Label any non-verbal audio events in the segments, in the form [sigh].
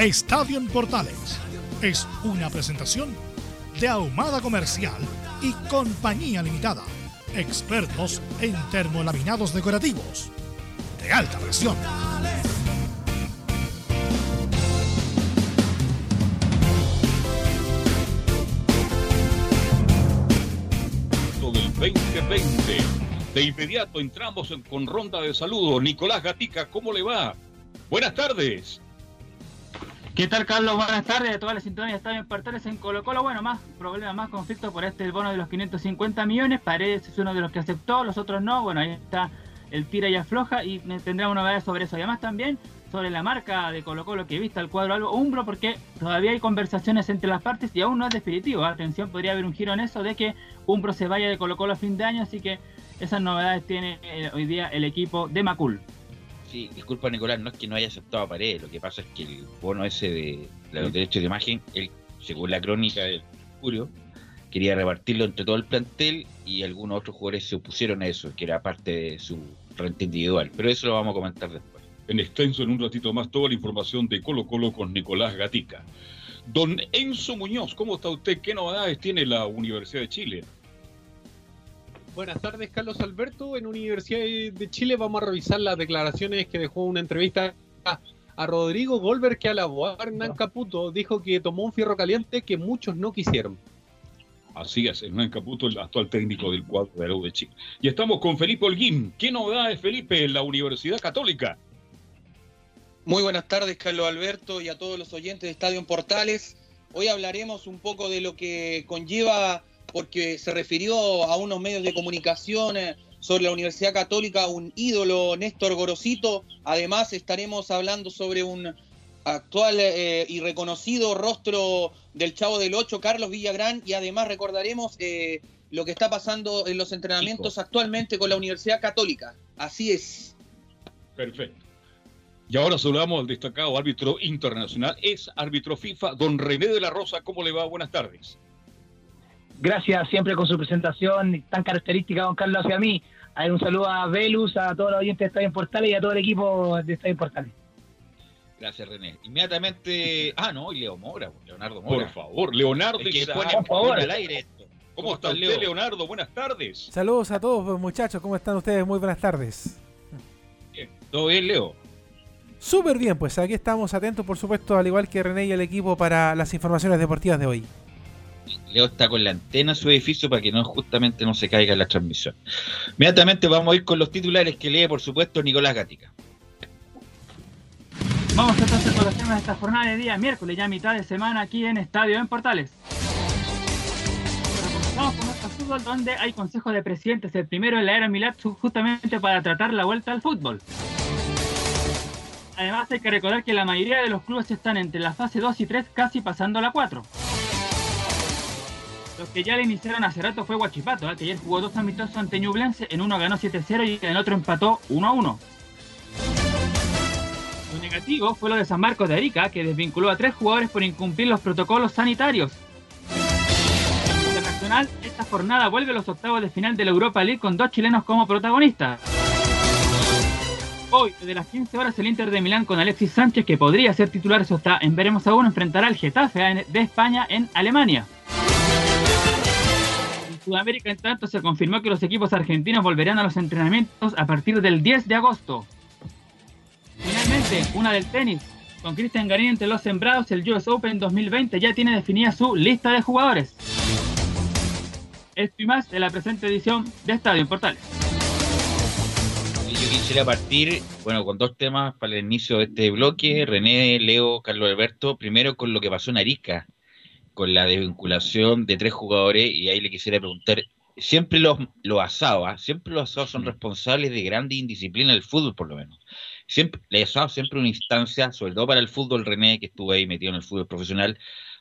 Estadio en Portales es una presentación de Ahumada Comercial y Compañía Limitada. Expertos en termolaminados decorativos de alta presión. del 2020. De inmediato entramos con ronda de saludos. Nicolás Gatica, ¿cómo le va? Buenas tardes. ¿Qué tal, Carlos? Buenas tardes. A todas las sintonías están en Portales en Colo Colo. Bueno, más problemas, más conflicto por este bono de los 550 millones. Paredes es uno de los que aceptó, los otros no. Bueno, ahí está el tira y afloja y tendremos novedades sobre eso. Además también sobre la marca de Colo Colo que vista el cuadro algo Umbro porque todavía hay conversaciones entre las partes y aún no es definitivo. Atención, podría haber un giro en eso de que Umbro se vaya de Colo Colo a fin de año, así que esas novedades tiene eh, hoy día el equipo de Macul. Sí, disculpa Nicolás, no es que no haya aceptado a Paredes, lo que pasa es que el bono ese de, los derechos de imagen, él, según la crónica de Julio, quería repartirlo entre todo el plantel y algunos otros jugadores se opusieron a eso, que era parte de su renta individual, pero eso lo vamos a comentar después. En extenso, en un ratito más, toda la información de Colo Colo con Nicolás Gatica. Don Enzo Muñoz, ¿cómo está usted? ¿Qué novedades tiene la Universidad de Chile? Buenas tardes, Carlos Alberto. En Universidad de Chile vamos a revisar las declaraciones que dejó una entrevista a, Rodrigo Goldberg que alabó a Hernán Caputo. Dijo que tomó un fierro caliente que muchos no quisieron. Así es, Hernán Caputo, el actual técnico del cuadro de la de Chile. Y estamos con Felipe Holguín. ¿Qué novedades, Felipe, en la Universidad Católica? Muy buenas tardes, Carlos Alberto, y a todos los oyentes de Estadio Portales. Hoy hablaremos un poco de lo que conlleva porque se refirió a unos medios de comunicación eh, sobre la Universidad Católica, un ídolo, Néstor Gorosito. Además, estaremos hablando sobre un actual eh, y reconocido rostro del Chavo del Ocho, Carlos Villagrán, y además recordaremos eh, lo que está pasando en los entrenamientos actualmente con la Universidad Católica. Así es. Perfecto. Y ahora saludamos al destacado árbitro internacional, es árbitro FIFA, don René de la Rosa. ¿Cómo le va? Buenas tardes. Gracias siempre con su presentación tan característica, don Carlos, hacia mí. A un saludo a Velus, a todos los oyentes de Estadio Portales y a todo el equipo de Estadio Portales. Gracias, René. Inmediatamente. Ah, no, y Leo Mora, Leonardo Mora. Por favor, Leonardo, que pone, por favor. al aire esto. ¿Cómo, está usted, Leonardo? Buenas tardes. Saludos a todos, muchachos. ¿Cómo están ustedes? Muy buenas tardes. Bien. ¿Todo bien, Leo? Súper bien, pues aquí estamos atentos, por supuesto, al igual que René y el equipo, para las informaciones deportivas de hoy. Leo está con la antena en su edificio para que no justamente no se caiga la transmisión. Inmediatamente vamos a ir con los titulares que lee, por supuesto, Nicolás Gatica. Vamos entonces con los temas de esta jornada de día miércoles, ya mitad de semana aquí en Estadio en Portales. Vamos con nuestro fútbol donde hay consejo de presidentes, el primero en la era Milad justamente para tratar la vuelta al fútbol. Además hay que recordar que la mayoría de los clubes están entre la fase 2 y 3 casi pasando a la 4. Los que ya le iniciaron hace rato fue Guachipato, ¿eh? que ayer jugó dos amistosos ante Ñublense, en uno ganó 7-0 y en el otro empató 1-1. Lo negativo fue lo de San Marcos de Arica, que desvinculó a tres jugadores por incumplir los protocolos sanitarios. Internacional, esta jornada vuelve a los octavos de final de la Europa League con dos chilenos como protagonistas. Hoy, desde las 15 horas, el Inter de Milán con Alexis Sánchez, que podría ser titular, eso está en veremos aún, enfrentará al Getafe de España en Alemania. Sudamérica, en tanto, se confirmó que los equipos argentinos volverán a los entrenamientos a partir del 10 de agosto. Finalmente, una del tenis. Con Cristian Garín entre los sembrados, el US Open 2020 ya tiene definida su lista de jugadores. Esto y más en la presente edición de Estadio en Portales. Yo quisiera partir, bueno, con dos temas para el inicio de este bloque. René, Leo, Carlos Alberto. Primero con lo que pasó en Arica, con la desvinculación de tres jugadores. Y ahí le quisiera preguntar, siempre los, los asados, ¿ah? siempre los asados son responsables de grande indisciplina del fútbol, por lo menos. Siempre, les asado siempre una instancia, sobre todo para el fútbol, René, que estuvo ahí metido en el fútbol profesional,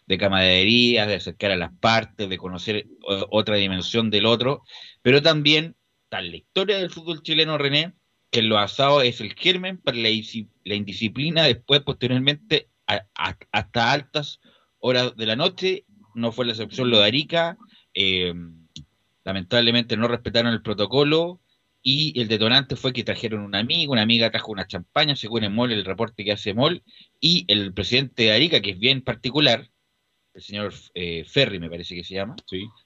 de camaradería, de acercar a las partes, de conocer otra dimensión del otro, pero también, tal la historia del fútbol chileno, René, que los asados es el germen para la, la indisciplina después, posteriormente, a- a- hasta altas horas de la noche, no fue la excepción lo de Arica, eh, lamentablemente no respetaron el protocolo y el detonante fue que trajeron un amigo, una amiga trajo una champaña, según el MOL, el reporte que hace MOL, y el presidente de Arica, que es bien particular, el señor eh, Ferri me parece que se llama,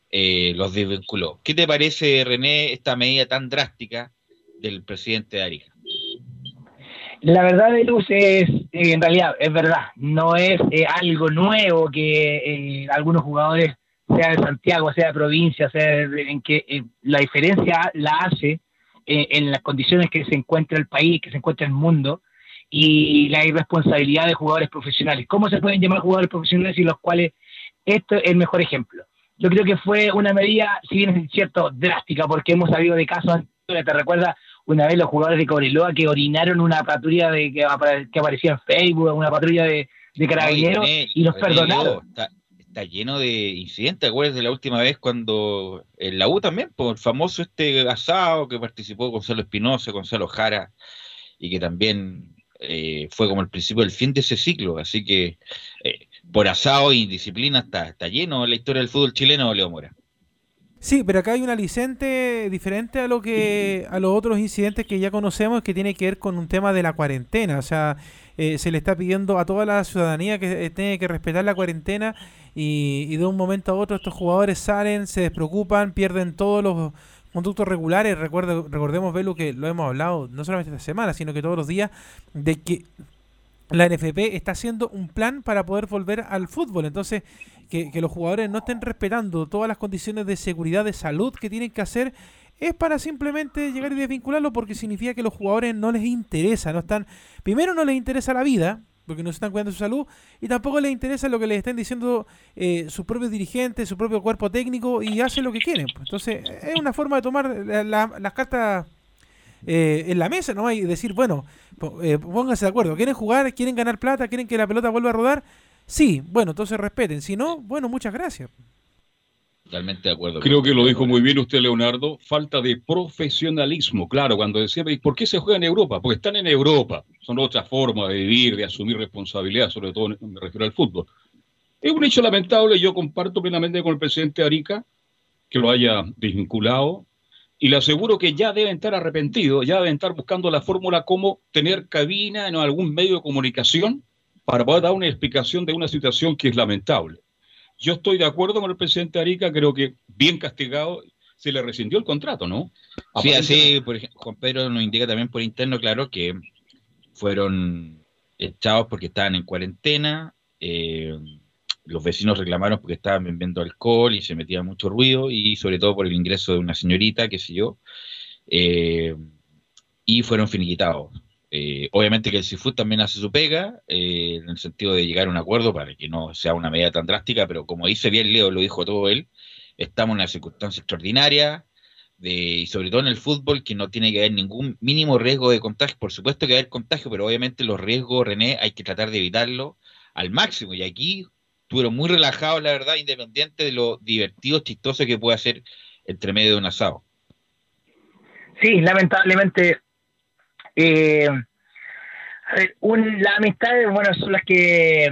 eh, los desvinculó. ¿Qué te parece, René, esta medida tan drástica del presidente de Arica? La verdad de Luz es, eh, en realidad, es verdad, no es eh, algo nuevo que eh, algunos jugadores, sea de Santiago, sea de provincia, sea de- en que eh, la diferencia la hace en las condiciones que se encuentra el país, que se encuentra el mundo, y la irresponsabilidad de jugadores profesionales. ¿Cómo se pueden llamar jugadores profesionales y los cuales esto es el mejor ejemplo? Yo creo que fue una medida, si bien es cierto, drástica, porque hemos sabido de casos te recuerdas una vez los jugadores de Cobreloa que orinaron una patrulla de que, que aparecía en Facebook, una patrulla de, de carabineros, y los perdonaron. Está, está lleno de incidentes. ¿Te acuerdas de la última vez cuando en la U también, por el famoso este asado que participó Gonzalo Espinosa, Gonzalo Jara, y que también eh, fue como el principio del fin de ese ciclo? Así que eh, por asado y indisciplina está, está lleno la historia del fútbol chileno, Leo Mora. Sí, pero acá hay un aliciente diferente a lo que a los otros incidentes que ya conocemos que tiene que ver con un tema de la cuarentena. O sea, eh, se le está pidiendo a toda la ciudadanía que eh, tiene que respetar la cuarentena y, y de un momento a otro estos jugadores salen, se despreocupan, pierden todos los conductos regulares. Recuerdo, recordemos, Velu, que lo hemos hablado no solamente esta semana, sino que todos los días, de que la NFP está haciendo un plan para poder volver al fútbol. Entonces, que, los jugadores no estén respetando todas las condiciones de seguridad, de salud que tienen que hacer, es para simplemente llegar y desvincularlo porque significa que los jugadores no les interesa, no están, primero no les interesa la vida, porque no se están cuidando su salud, y tampoco les interesa lo que les están diciendo eh, sus propios dirigentes, su propio cuerpo técnico, y hacen lo que quieren. Entonces, es una forma de tomar la- la- las cartas eh, en la mesa ¿no? y decir, bueno, eh, pónganse de acuerdo, ¿quieren jugar? ¿Quieren ganar plata? ¿Quieren que la pelota vuelva a rodar? Sí, bueno, entonces respeten. Si no, bueno, muchas gracias. Totalmente de acuerdo. Creo que lo dijo muy bien usted, Leonardo. Falta de profesionalismo. Claro, cuando decía, ¿y por qué se juega en Europa? Porque están en Europa. Son otras formas de vivir, de asumir responsabilidad, sobre todo me refiero al fútbol. Es un hecho lamentable. Yo comparto plenamente con el presidente Arica que lo haya desvinculado. Y le aseguro que ya deben estar arrepentidos, ya deben estar buscando la fórmula cómo tener cabina en algún medio de comunicación para poder dar una explicación de una situación que es lamentable. Yo estoy de acuerdo con el presidente Arica, creo que bien castigado, se le rescindió el contrato, ¿no? Sí, así, por ejemplo, Juan Pedro nos indica también por interno, claro, que fueron echados porque estaban en cuarentena, eh, los vecinos reclamaron porque estaban bebiendo alcohol y se metía mucho ruido, y sobre todo por el ingreso de una señorita, qué sé yo, eh, y fueron finiquitados. Eh, obviamente que el CIFUT también hace su pega, eh, en el sentido de llegar a un acuerdo para que no sea una medida tan drástica, pero como dice bien Leo, lo dijo todo él, estamos en una circunstancia extraordinaria, de, y sobre todo en el fútbol, que no tiene que haber ningún mínimo riesgo de contagio. Por supuesto que haber contagio, pero obviamente los riesgos, René, hay que tratar de evitarlo al máximo. Y aquí estuvieron muy relajados, la verdad, independiente de lo divertido, chistoso que puede hacer entre medio de un asado. Sí, lamentablemente. Eh, a ver, un- las amistades, bueno, son las que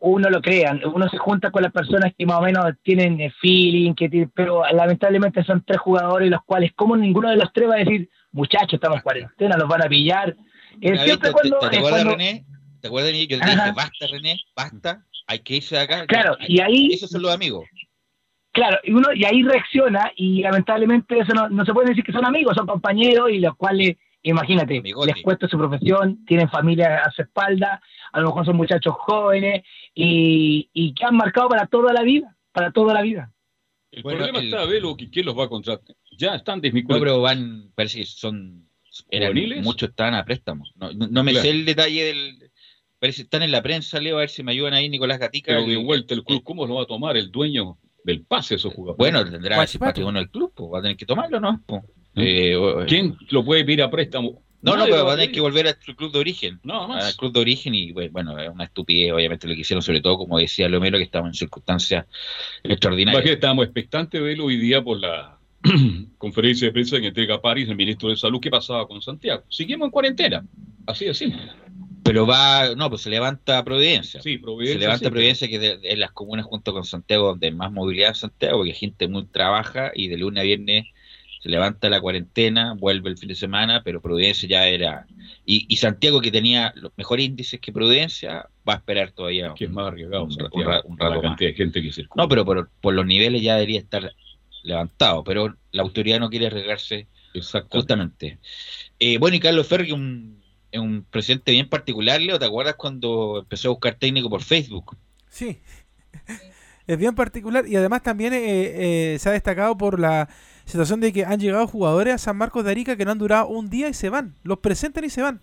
uno lo crean. Uno se junta con las personas que más o menos tienen feeling, que tienen- pero lamentablemente son tres jugadores, los cuales, como ninguno de los tres va a decir, muchachos, estamos en cuarentena, los van a pillar. Eh, vez, siempre ¿te, cuando, te- te eh, acuerdas, cuando- René? ¿Te acuerdas de mí? Yo Ajá. dije, basta, René, basta, hay que irse de acá. Claro, y ahí- Esos son los amigos. Claro, y uno y ahí reacciona y lamentablemente eso no, no se puede decir que son amigos, son compañeros y los cuales Imagínate, Amigote. les cuesta su profesión, tienen familia a su espalda, a lo mejor son muchachos jóvenes y, y que han marcado para toda la vida, para toda la vida. El Bueno, problema el- está, Velo, que quién los va a contratar. Ya están No, desvinculados. pero van, parece que son. eran- ¿Juveniles? muchos estaban a préstamo. No, no- no me Claro. sé el detalle del. Parece que están en la prensa, Leo, a ver si me ayudan ahí, Nicolás Gatica. Pero de el- vuelta el club, ¿cómo lo va a tomar el dueño del pase esos jugadores? Bueno, tendrá que patrimonio del club, pues va a tener que tomarlo, ¿no? Pues, ¿Mm? Eh, o- ¿quién lo puede pedir a préstamo? No, no, pero va a tener que volver a su club de origen. Al más. club de origen y bueno, es una estupidez, obviamente, lo que hicieron, sobre todo, como decía Lomelo, que estaban en circunstancias extraordinarias. Imagínate, estábamos expectantes, Velo, hoy día por la [clears throat] conferencia de prensa que entrega a París el ministro de Salud. ¿Qué pasaba con Santiago? Seguimos en cuarentena. Así de simple. Pero va, no, pues se levanta Providencia. Sí, Providencia. se levanta sí, Providencia, que es de, de las comunas junto con Santiago, donde hay más movilidad en Santiago, porque gente muy trabaja y de lunes a viernes se levanta la cuarentena, vuelve el fin de semana, pero Providencia ya era. Y, y Santiago, que tenía los mejores índices que Providencia, va a esperar todavía. Que es más arriesgado, Un- Santiago, un un rato la más. cantidad de gente que circula. No, pero por, por los niveles ya debería estar levantado, pero la autoridad no quiere arriesgarse Exacto. justamente. Eh, bueno, y Carlos Ferri, un, es un presidente bien particular, Leo, ¿te acuerdas cuando empezó a buscar técnico por Facebook? Sí. [laughs] Es bien particular y además también eh, eh, se ha destacado por la situación de que han llegado jugadores a San Marcos de Arica que no han durado un día y se van. Los presentan y se van.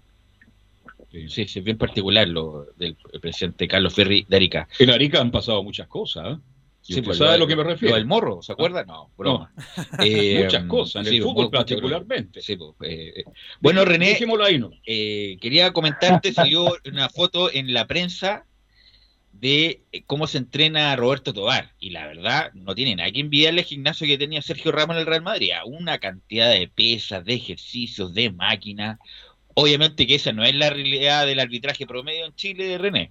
Sí. Sí, sí, es bien particular lo del presidente Carlos Ferri de Arica. En Arica han pasado muchas cosas. ¿eh? Usted pues, sabe a lo que me refiero. Lo del morro, ¿se acuerda? No, broma. [laughs] Eh, muchas cosas, en sí, el fútbol particularmente. Sí, pues, eh, bueno, René, Dejémoslo ahí, ¿no? eh, quería comentarte, salió una foto en la prensa de eh, cómo se entrena Roberto Tobar. Y la verdad, no tiene nada que envidiarle al gimnasio que tenía Sergio Ramos en el Real Madrid. Una cantidad de pesas, de ejercicios, de máquinas. Obviamente que esa no es la realidad del arbitraje promedio en Chile, René.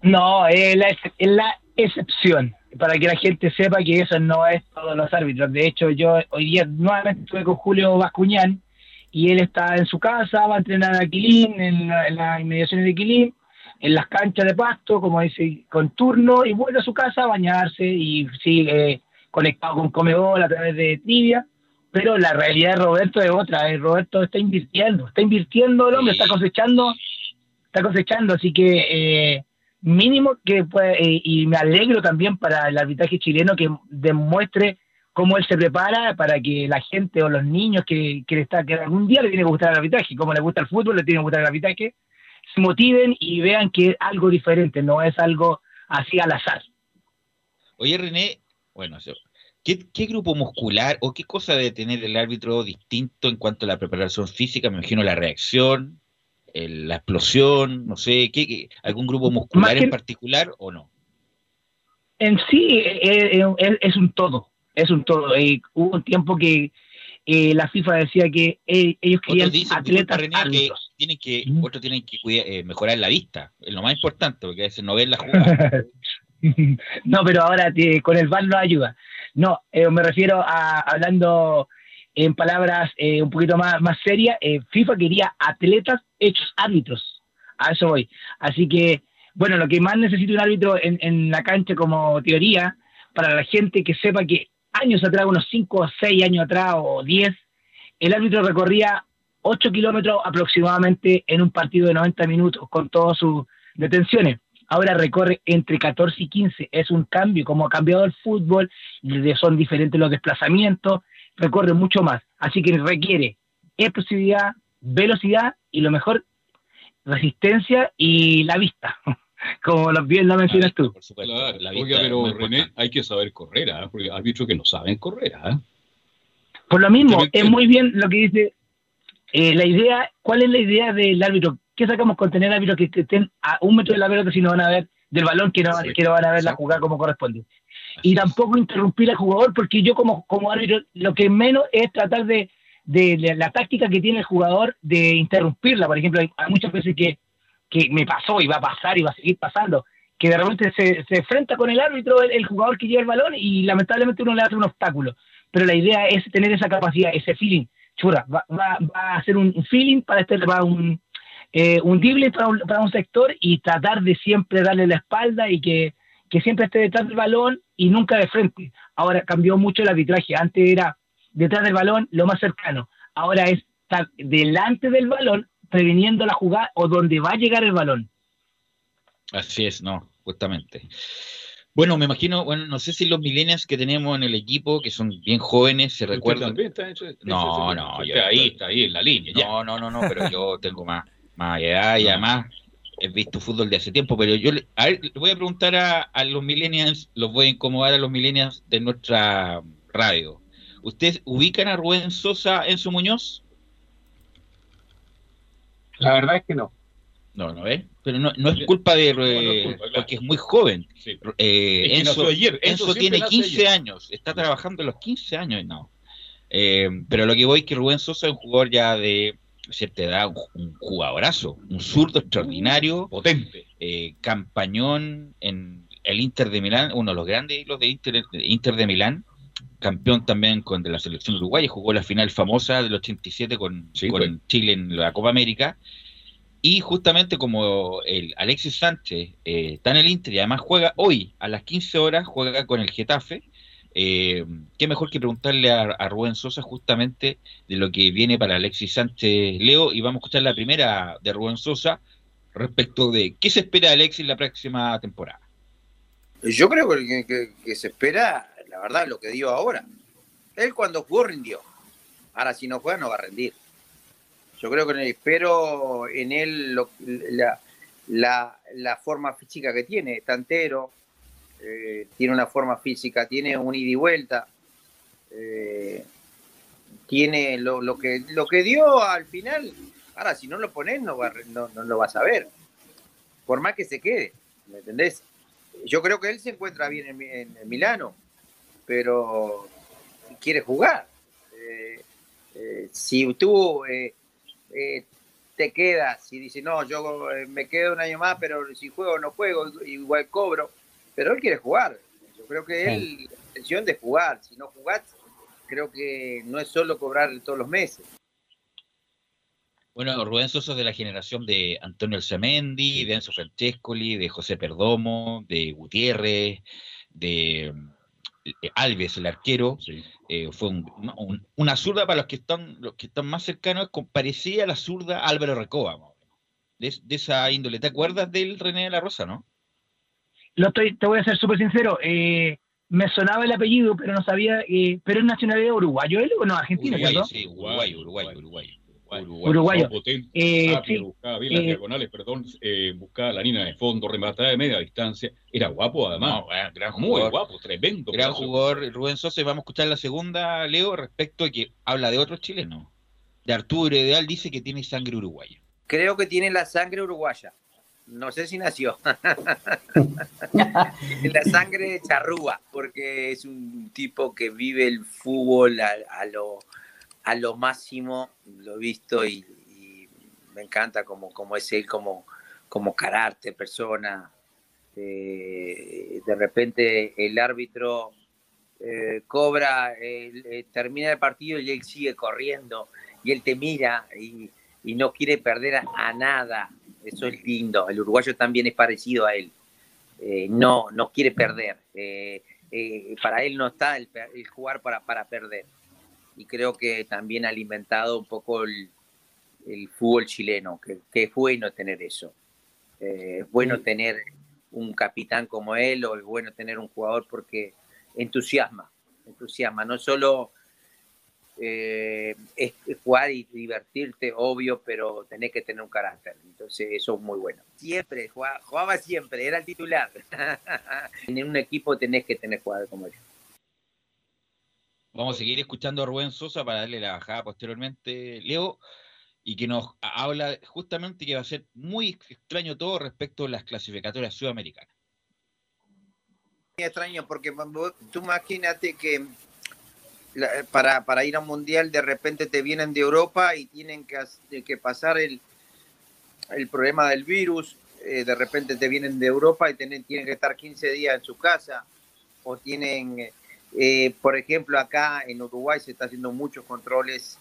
No, es la, es la excepción, para que la gente sepa que eso no es todos los árbitros. De hecho, yo hoy día nuevamente estuve con Julio Bascuñán y él está en su casa, va a entrenar a Quilín, en, la- en las inmediaciones de Quilín, en las canchas de pasto, como dice, con turno, y vuelve a su casa a bañarse y sigue eh, conectado con Comebol a través de Trivia. Pero la realidad de Roberto es otra, eh, Roberto está invirtiendo, está invirtiendo el hombre, está cosechando, está cosechando, así que eh, mínimo que puede, eh, y me alegro también para el arbitraje chileno que demuestre cómo él se prepara para que la gente o los niños que, que, le está, que algún día le tiene que gustar el arbitraje, como le gusta el fútbol, le tiene que gustar el arbitraje, se motiven y vean que es algo diferente, no es algo así al azar. Oye, René, bueno, ¿qué, qué grupo muscular o qué cosa debe tener el árbitro distinto en cuanto a la preparación física? Me imagino la reacción, el- la explosión, no sé, ¿qué, qué- ¿algún grupo muscular que- en particular o no? en sí eh, eh, es, es un todo, es un todo. Eh, hubo un tiempo que eh, la FIFA decía que eh, ellos querían dicen, atletas René, que. Tienen que, Ujú. otros tienen que eh, mejorar la vista, es lo más importante, porque a veces no ven la jugada. [laughs] no, pero ahora te- con el VAR no ayuda. No, eh, me refiero a hablando en palabras eh, un poquito más, más serias, FIFA quería atletas hechos árbitros. A eso voy. Así que, bueno, lo que más necesita un árbitro en, en la cancha como teoría, para la gente que sepa que años atrás, unos 5 o 6 años atrás o 10, el árbitro recorría 8 kilómetros aproximadamente en un partido de 90 minutos con todas sus detenciones ahora recorre entre 14 y 15. Es un cambio, como ha cambiado el fútbol, son diferentes los desplazamientos, recorre mucho más. Así que requiere explosividad, velocidad y lo mejor, resistencia y la vista, [laughs] como bien lo mencionas tú. Por supuesto, Claro, la vista pero René, hay que saber correr, ¿ah? porque has dicho que no saben correr. ¿ah? Por lo mismo, es muy bien lo que dice eh, la idea, ¿cuál es la idea del árbitro? ¿Qué sacamos con tener árbitros que estén a un metro de la pelota si no van a ver del balón, que no, que no van a ver la jugada como corresponde? Y tampoco interrumpir al jugador, porque yo como, como árbitro lo que menos es tratar de, de, la táctica que tiene el jugador de interrumpirla. Por ejemplo, hay, hay muchas veces que, que me pasó y va a pasar y va a seguir pasando, que de repente se, se enfrenta con el árbitro, el, el jugador que lleva el balón, y lamentablemente uno le hace un obstáculo. Pero la idea es tener esa capacidad, ese feeling. Chura, va, va, va a hacer un feeling para este, un, eh, un dribbling para un, para un sector y tratar de siempre darle la espalda y que, que siempre esté detrás del balón y nunca de frente. Ahora cambió mucho el arbitraje. Antes era detrás del balón lo más cercano. Ahora es estar delante del balón, previniendo la jugada o donde va a llegar el balón. Así es, no, justamente. Bueno, me imagino, bueno, no sé si los millennials que tenemos en el equipo, que son bien jóvenes, se recuerdan. también está hecho- No, no, está yo- ahí, está ahí en la línea. ya. No, no, no, no, pero yo [laughs] tengo más, más edad y además he visto fútbol de hace tiempo, pero yo le, a ver, le voy a preguntar a, a los millennials, los voy a incomodar a los millennials de nuestra radio. ¿Ustedes ubican a Rubén Sosa en su Muñoz? La verdad es que no. No, no es. Pero no, no es culpa de... no es eh, culpa, claro. Porque es muy joven. Sí. Eh, Es que Enzo, nació ayer, Enzo Enzo siempre tiene nace 15 ayer. años, está trabajando los 15 años, no. Eh, pero lo que voy es que Rubén Sosa es un jugador ya de cierta edad, un, un jugadorazo, un zurdo extraordinario, Potente. eh, campañón en el Inter de Milán, uno de los grandes hilos de Inter, de Inter de Milán, campeón también con de la selección uruguaya, jugó la final famosa del 87 con, Sí, con pues. Chile en la Copa América. Y justamente como el Alexis Sánchez eh, está en el Inter y además juega hoy a las 15 horas, juega con el Getafe, eh, qué mejor que preguntarle a, Rubén Sosa justamente de lo que viene para Alexis Sánchez Leo y vamos a escuchar la primera de Rubén Sosa respecto de qué se espera de Alexis la próxima temporada. Yo creo que, que- que se espera, la verdad, lo que dio ahora. Él cuando jugó rindió. Ahora si no juega no va a rendir. Yo creo que espero en él la, la- la forma física que tiene, está entero, eh, tiene una forma física, tiene un ida y vuelta, eh, tiene lo, lo que, lo que dio al final. Ahora si no lo pones no, no, no lo vas a ver. Por más que se quede, ¿me entendés? Yo creo que él se encuentra bien en, en- en Milano, pero quiere jugar. Eh, si eh, eh, te quedas y dices, no, yo eh, me quedo un año más, pero si juego no juego, igual cobro. Pero él quiere jugar. Yo creo que él, la intención de jugar. Si no jugás, creo que no es solo cobrar todos los meses. Bueno, Rubén Sosa es de la generación de Antonio Alzamendi, de Enzo Francescoli, de José Perdomo, de Gutiérrez, de Alves, el arquero. Sí. Eh, fue un- una zurda para los que están los que están más cercanos, parecía la zurda Álvaro Recoba, de, de esa índole. ¿Te acuerdas del René de la Rosa, no? Lo estoy, te voy a ser súper sincero. eh, me sonaba el apellido, pero no sabía. eh, ¿Pero es nacionalidad uruguayo él o no? Argentino, Uruguay, sí, Uruguay, Uruguay, Uruguay. Uruguay. Uruguayo. Son potentes, Eh, rápido, sí, buscaba bien las eh, diagonales, perdón, eh, buscaba la línea de fondo, remataba de media distancia. Era guapo además. No, bueno, gran Muy jugador. guapo, tremendo. Gran de jugador Rubén Sosa. Vamos a escuchar la segunda, Leo, respecto a que habla de otros chilenos. De Arturo Ideal dice que tiene sangre uruguaya. Creo que tiene la sangre uruguaya. No sé si nació. [laughs] la sangre charrúa, porque es un tipo que vive el fútbol a, a lo, a lo máximo. Lo he visto y, me encanta como, como es él, como, como carácter, persona. Eh, de repente el árbitro eh, cobra, eh, termina el partido y él sigue corriendo y él te mira y, y no quiere perder a, nada. Eso es lindo. El uruguayo también es parecido a él. No, no quiere perder. Para él no está el, el jugar para, para perder. Y creo que también ha alimentado un poco el, el fútbol chileno, que, que es bueno tener eso. Eh, es bueno tener un capitán como él o es bueno tener un jugador porque entusiasma, entusiasma. No solo eh, es jugar y divertirte, obvio, pero tenés que tener un carácter. Entonces, eso es muy bueno. Siempre, jugaba, jugaba siempre, era el titular. [laughs] en un equipo tenés que tener jugadores como él. Vamos a seguir escuchando a Rubén Sosa para darle la bajada posteriormente, Leo, y que nos ha- habla justamente que va a ser muy extraño todo respecto a las clasificatorias sudamericanas. Es extraño porque tú imagínate que para, para ir a un mundial de repente te vienen de Europa y tienen que, que pasar el, el problema del virus, eh, de repente te vienen de Europa y tienen, tienen que estar 15 días en su casa, o tienen, eh, por ejemplo, acá en Uruguay se está haciendo muchos controles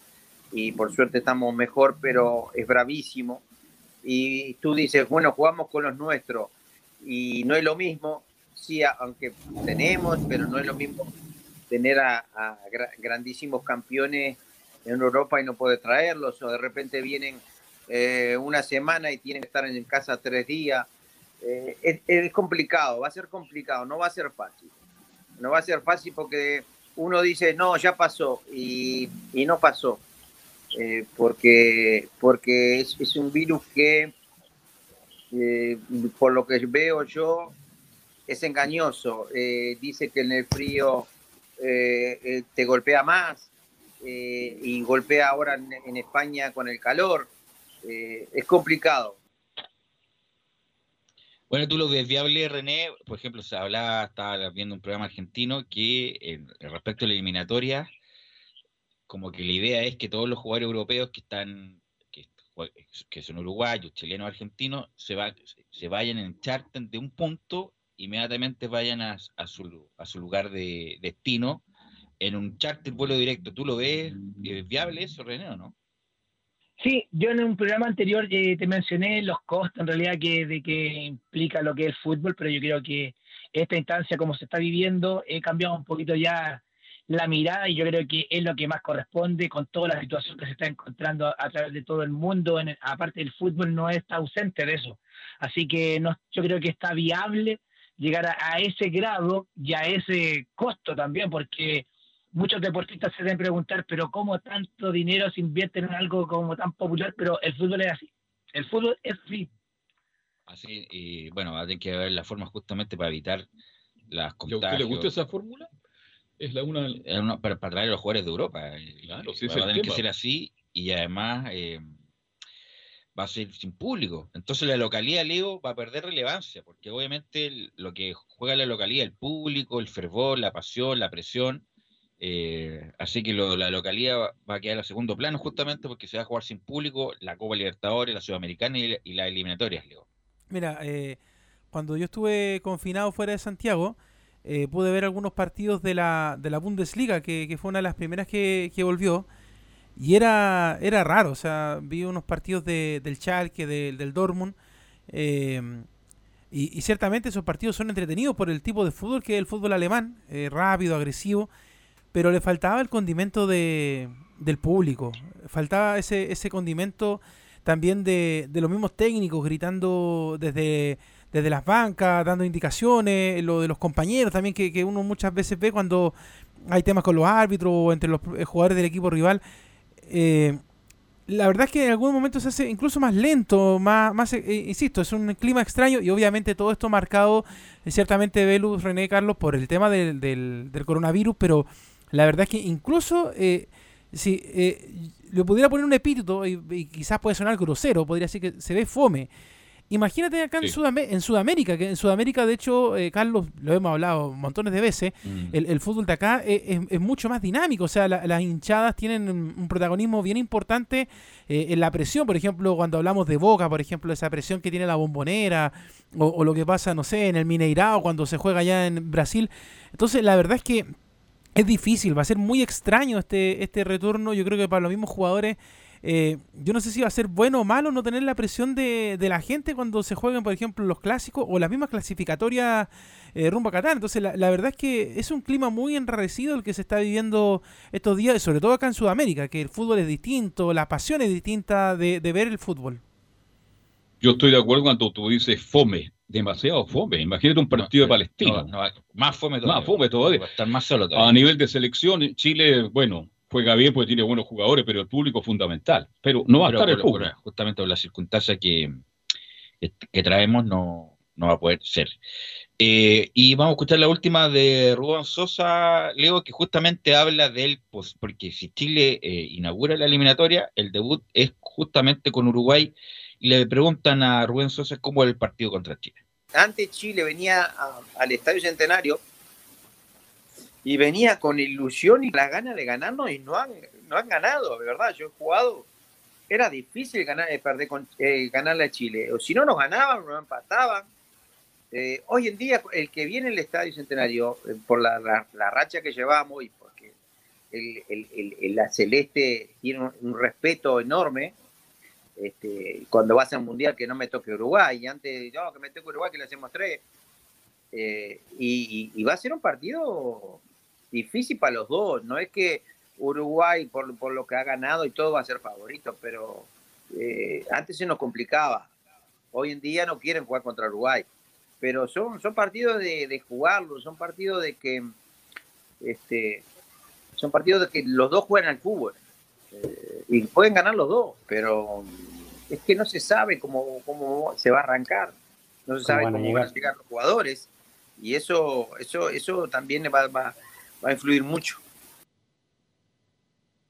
y por suerte estamos mejor, pero es bravísimo. Y tú dices, bueno, jugamos con los nuestros y no es lo mismo, sí, aunque tenemos, pero no es lo mismo tener a, a gra- grandísimos campeones en Europa y no puede traerlos, o de repente vienen eh, una semana y tienen que estar en casa tres días. Eh, es, complicado, va a ser complicado, no va a ser fácil. No va a ser fácil porque uno dice, no, ya pasó, y, no pasó. Eh, porque porque es, un virus que, por lo que veo yo, es engañoso. dice que en el frío te golpea más y golpea ahora en España con el calor. Eh, es complicado. Bueno, tú lo ves viable, René. Por ejemplo, se hablaba, estaba viendo un programa argentino que eh, respecto a la eliminatoria, como que la idea es que todos los jugadores europeos que están, que, son uruguayos, chilenos, argentinos, se, va, se vayan en charter de un punto, inmediatamente vayan a, su, lugar de destino en un charter vuelo directo. ¿Tú lo ves ¿Es viable eso, René, o no? Sí, yo en un programa anterior eh, te mencioné los costos en realidad que, de que implica lo que es el fútbol, pero yo creo que esta instancia como se está viviendo he cambiado un poquito ya la mirada y yo creo que es lo que más corresponde con toda la situación que se está encontrando a, través de todo el mundo, en aparte del fútbol no está ausente de eso. Así que no, yo creo que está viable llegar a ese grado y a ese costo también, porque muchos deportistas se deben preguntar, pero ¿cómo tanto dinero se invierte en algo como tan popular? Pero el fútbol es así. El fútbol es así. Así, y bueno, va a tener que haber la forma justamente para evitar las contagios. ¿A usted le gusta esa fórmula? Es la una... para, traer a los jugadores de Europa. Eh, claro, sí, va a tener que ser así y además eh, va a ser sin público. Entonces la localidad, Leo, va a perder relevancia, porque obviamente lo que juega la localidad, el público, el fervor, la pasión, la presión, eh, así que la localidad va a quedar a segundo plano justamente porque se va a jugar sin público la Copa Libertadores, la Sudamericana y, y las eliminatorias, Leo. Mira, eh, cuando yo estuve confinado fuera de Santiago, eh, pude ver algunos partidos de la, de la Bundesliga, que, fue una de las primeras que, volvió. Y era, era raro, o sea, vi unos partidos de, del Schalke, del Dortmund. y, y, ciertamente esos partidos son entretenidos por el tipo de fútbol que es el fútbol alemán, rápido, agresivo pero le faltaba el condimento de, del público, faltaba ese, ese condimento también de, de los mismos técnicos gritando desde, desde las bancas, dando indicaciones, lo de los compañeros también que, que uno muchas veces ve cuando hay temas con los árbitros o entre los eh, jugadores del equipo rival. Eh, la verdad es que en algún momento se hace incluso más lento, más, más eh, insisto, es un clima extraño y obviamente todo esto marcado, ciertamente Velus, René Carlos, por el tema del, del, del coronavirus, pero la verdad es que incluso eh, si eh, le pudiera poner un epíteto, y, quizás puede sonar grosero, podría decir que se ve fome. Imagínate acá en, Sudamérica, que en Sudamérica, de hecho, eh, Carlos, lo hemos hablado montones de veces, mm. el, fútbol de acá es, mucho más dinámico, o sea, las hinchadas tienen un protagonismo bien importante en la presión, por ejemplo, cuando hablamos de Boca, por ejemplo, esa presión que tiene la bombonera, o, o lo que pasa, no sé, en el Mineirao, cuando se juega allá en Brasil. Entonces, la verdad es que es difícil, va a ser muy extraño este, este retorno. Yo creo que para los mismos jugadores, eh, yo no sé si va a ser bueno o malo no tener la presión de, de la gente cuando se jueguen, por ejemplo, los clásicos o las mismas clasificatorias eh, rumbo a Qatar. Entonces, la, verdad es que es un clima muy enrarecido el que se está viviendo estos días, sobre todo acá en Sudamérica, que el fútbol es distinto, la pasión es distinta de, de ver el fútbol. Yo estoy de acuerdo cuando tú dices fome demasiado fome. Imagínate un partido de Palestina. más fome todavía. Más fome todavía. estar más solo A nivel de selección, Chile, bueno, juega bien porque tiene buenos jugadores, pero el público es fundamental. Pero no va a estar el público. justamente por la circunstancia que, que traemos no, no va a poder ser. Eh, y vamos a escuchar la última de Rubén Sosa, Leo, que justamente habla del, pues, porque si Chile eh, inaugura la eliminatoria, el debut es justamente con Uruguay le preguntan a Rubén Sosa cómo era el partido contra Chile. Antes Chile venía al Estadio Centenario y venía con ilusión y la gana de ganarnos y no han, no han ganado, de verdad. Yo he jugado, era difícil ganar, eh, perder con, eh, ganarle a Chile. O si no nos ganaban, nos empataban. Eh, hoy en día, el que viene al Estadio Centenario, por la, racha que llevamos y porque la Celeste tiene un respeto enorme, este, cuando vas a un mundial que no me toque Uruguay, y antes, no, que me toque Uruguay, que le hacemos tres. Eh, y, va a ser un partido difícil para los dos. No es que Uruguay, por, por lo que ha ganado y todo, va a ser favorito, pero eh, antes se nos complicaba. Hoy en día no quieren jugar contra Uruguay, pero son, son partidos de, de jugarlo, son partidos de que este, son partidos de que los dos juegan al fútbol eh, y pueden ganar los dos, pero es que no se sabe cómo, cómo se va a arrancar, no se sabe cómo van a llegar los jugadores y eso, eso, eso también va, va, va a influir mucho.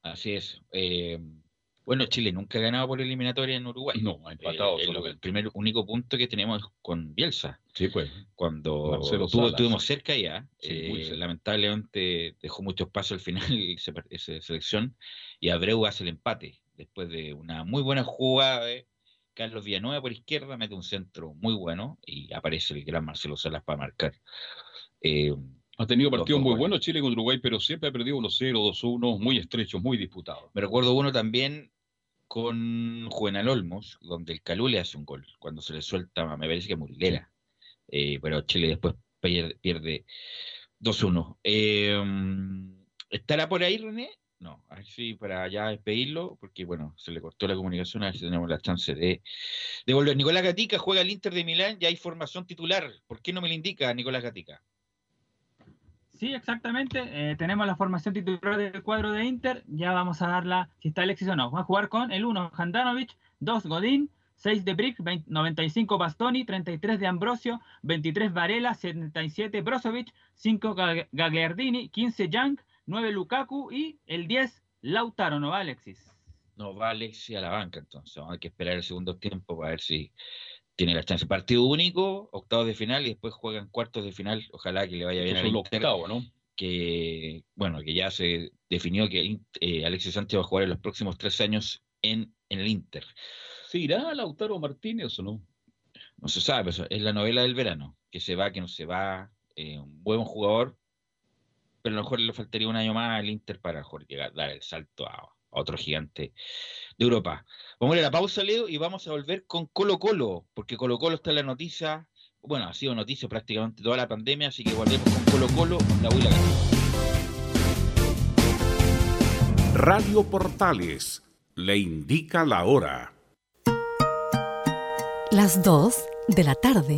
Así es. Eh, bueno, Chile nunca ha ganado por eliminatoria en Uruguay. No, ha empatado. Eh, el, el primer único punto que tenemos es con Bielsa. Sí, pues. Cuando tuvo- Salas. estuvimos cerca ya, Sí, eh, cerca. lamentablemente dejó muchos pasos al final [laughs] esa selección y Abreu hace el empate después de una muy buena jugada de Carlos Villanueva por izquierda, mete un centro muy bueno y aparece el gran Marcelo Salas para marcar. Eh, Ha tenido partidos dos muy buenos Chile con Uruguay, pero siempre ha perdido 1-0, 2-1, muy estrechos, muy disputados. Me recuerdo uno también con Juvenal Olmos, donde el Calú le hace un gol, cuando se le suelta, me parece que Murilera. Eh, pero Chile después pierde, pierde 2-1. Eh, ¿Estará por ahí, René? No, a ver si para ya despedirlo, porque bueno, se le cortó la comunicación, a ver si tenemos la chance de, de volver. Nicolás Gatica juega el Inter de Milán, ya hay formación titular. ¿Por qué no me lo indica Nicolás Gatica? Sí, exactamente. Eh, tenemos la formación titular del cuadro de Inter. Ya vamos a darla si está Alexis o no. Va a jugar con el 1 Handanovic, 2 Godín, 6 de Brick, 20 95 Bastoni, 33 de Ambrosio, 23 Varela, 77 Brozovic, 5 Ga- Gagliardini, 15 Young, 9 Lukaku y el 10 Lautaro, ¿no va Alexis? No va Alexis a la banca, entonces vamos a que esperar el segundo tiempo para ver si tiene la chance. Partido único, octavos de final y después juegan cuartos de final. Ojalá que le vaya bien al Inter, ¿no? que bueno, que ya se definió que eh, Alexis Sánchez va a jugar en los próximos tres años en, en el Inter. ¿Se irá Lautaro Martínez o no? No se sabe, pero es la novela del verano, que se va, que no se va, eh, un buen jugador, pero a lo mejor le faltaría un año más al Inter para mejor llegar, dar el salto a, a otro gigante de Europa. Vamos a ir a la pausa, Leo, y vamos a volver con Colo Colo, porque Colo Colo está en la noticia, bueno, ha sido noticia prácticamente toda la pandemia, así que volvemos con Colo Colo, la Huila Radio Portales le indica la hora. Las 2 de la tarde.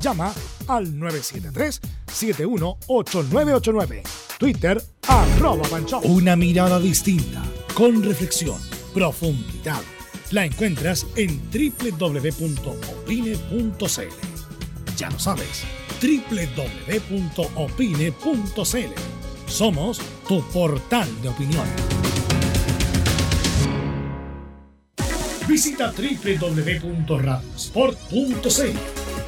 Llama al 973-718989. Twitter arroba Panchón. Una mirada distinta, con reflexión, profundidad. La encuentras en www.opine.cl. Ya lo sabes, www.opine.cl. Somos tu portal de opinión. Visita www.radiosport.cl,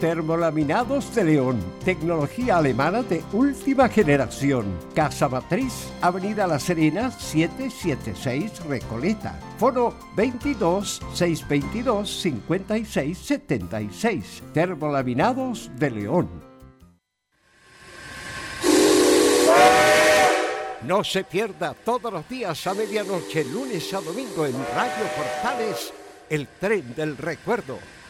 Termolaminados de León, tecnología alemana de última generación. Casa Matriz, Avenida La Serena, 776 Recoleta. Foro 22 622 56 76. Termolaminados de León. No se pierda todos los días a medianoche, lunes a domingo en Radio Portales, El tren del recuerdo.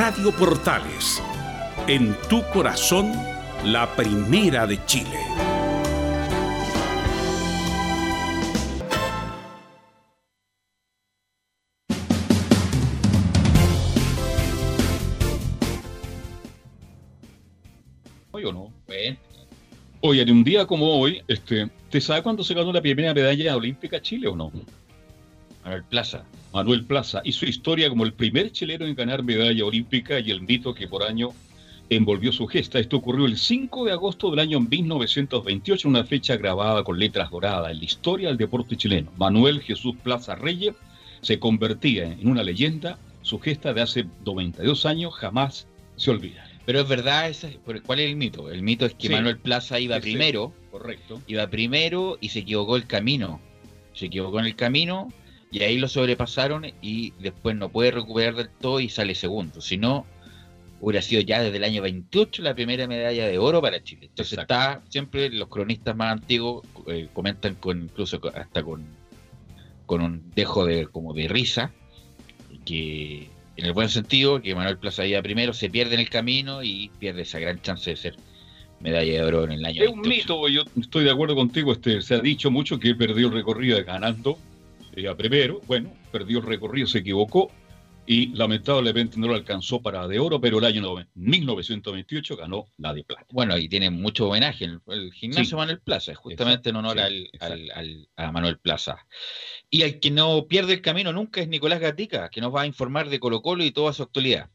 Radio Portales, en tu corazón, la primera de Chile. ¿Hoy o no? Oye, en un día como hoy, este, ¿te sabe cuándo se ganó la primera medalla olímpica Chile o no? Manuel Plaza. Manuel Plaza y su historia como el primer chileno en ganar medalla olímpica y el mito que por año envolvió su gesta. Esto ocurrió el 5 de agosto del año 1928, una fecha grabada con letras doradas en la historia del deporte chileno. Manuel Jesús Plaza Reyes se convertía en una leyenda. Su gesta de hace 92 años jamás se olvida. Pero es verdad, ¿cuál es el mito? El mito es que Sí. Manuel Plaza iba primero, Correcto. iba primero y se equivocó el camino. Se equivocó en el camino y ahí lo sobrepasaron y después no puede recuperar del todo y sale segundo. Si no, hubiera sido ya desde el año 28 la primera medalla de oro para Chile. Entonces Exacto. está, siempre los cronistas más antiguos eh, comentan con incluso hasta con, con un dejo de como de risa, que en el buen sentido, que Manuel Plaza iba primero, se pierde en el camino y pierde esa gran chance de ser medalla de oro en el año Es un 28. mito, yo estoy de acuerdo contigo. Este, se ha dicho mucho que él perdió el recorrido de ganando. Iba primero, bueno, perdió el recorrido, se equivocó y lamentablemente no lo alcanzó para de oro, pero el año nove- 1928 ganó la de plata. Bueno, y tiene mucho homenaje el, el gimnasio Sí. Manuel Plaza, justamente en honor sí, al, al- al- a Manuel Plaza. Y el que no pierde el camino nunca es Nicolás Gatica, que nos va a informar de Colo Colo y toda su actualidad.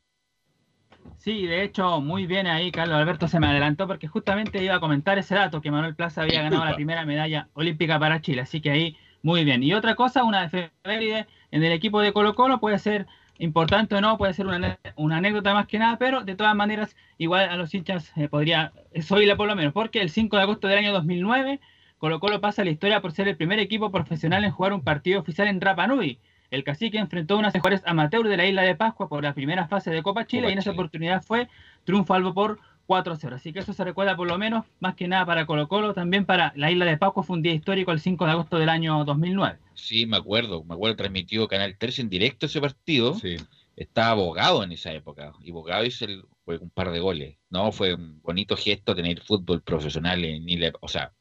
Sí, de hecho, muy bien ahí, Carlos Alberto se me adelantó porque justamente iba a comentar ese dato que Manuel Plaza había ganado la primera medalla olímpica para Chile, así que ahí muy bien. Y otra cosa, una efeméride en el equipo de Colo Colo puede ser importante o no, puede ser una, una anécdota más que nada, pero de todas maneras, igual a los hinchas eh, podría oírla por lo menos, porque el 5 de agosto del año 2009, Colo Colo pasa a la historia por ser el primer equipo profesional en jugar un partido oficial en Rapa Nui. El cacique enfrentó a unas mejores amateurs de la isla de Pascua por la primera fase de Copa Chile Copa y en esa Chile. oportunidad fue triunfo albo por 4-0. Así que eso se recuerda por lo menos, más que nada para Colo Colo, también para la isla de Pascua fue un día histórico el 5 de agosto del año 2009. Sí, me acuerdo, me acuerdo, transmitió Canal 13 en directo ese partido. Sí. Estaba abogado en esa época, y abogado hizo el- fue un par de goles. No, fue un bonito gesto tener fútbol profesional en Isla, o sea,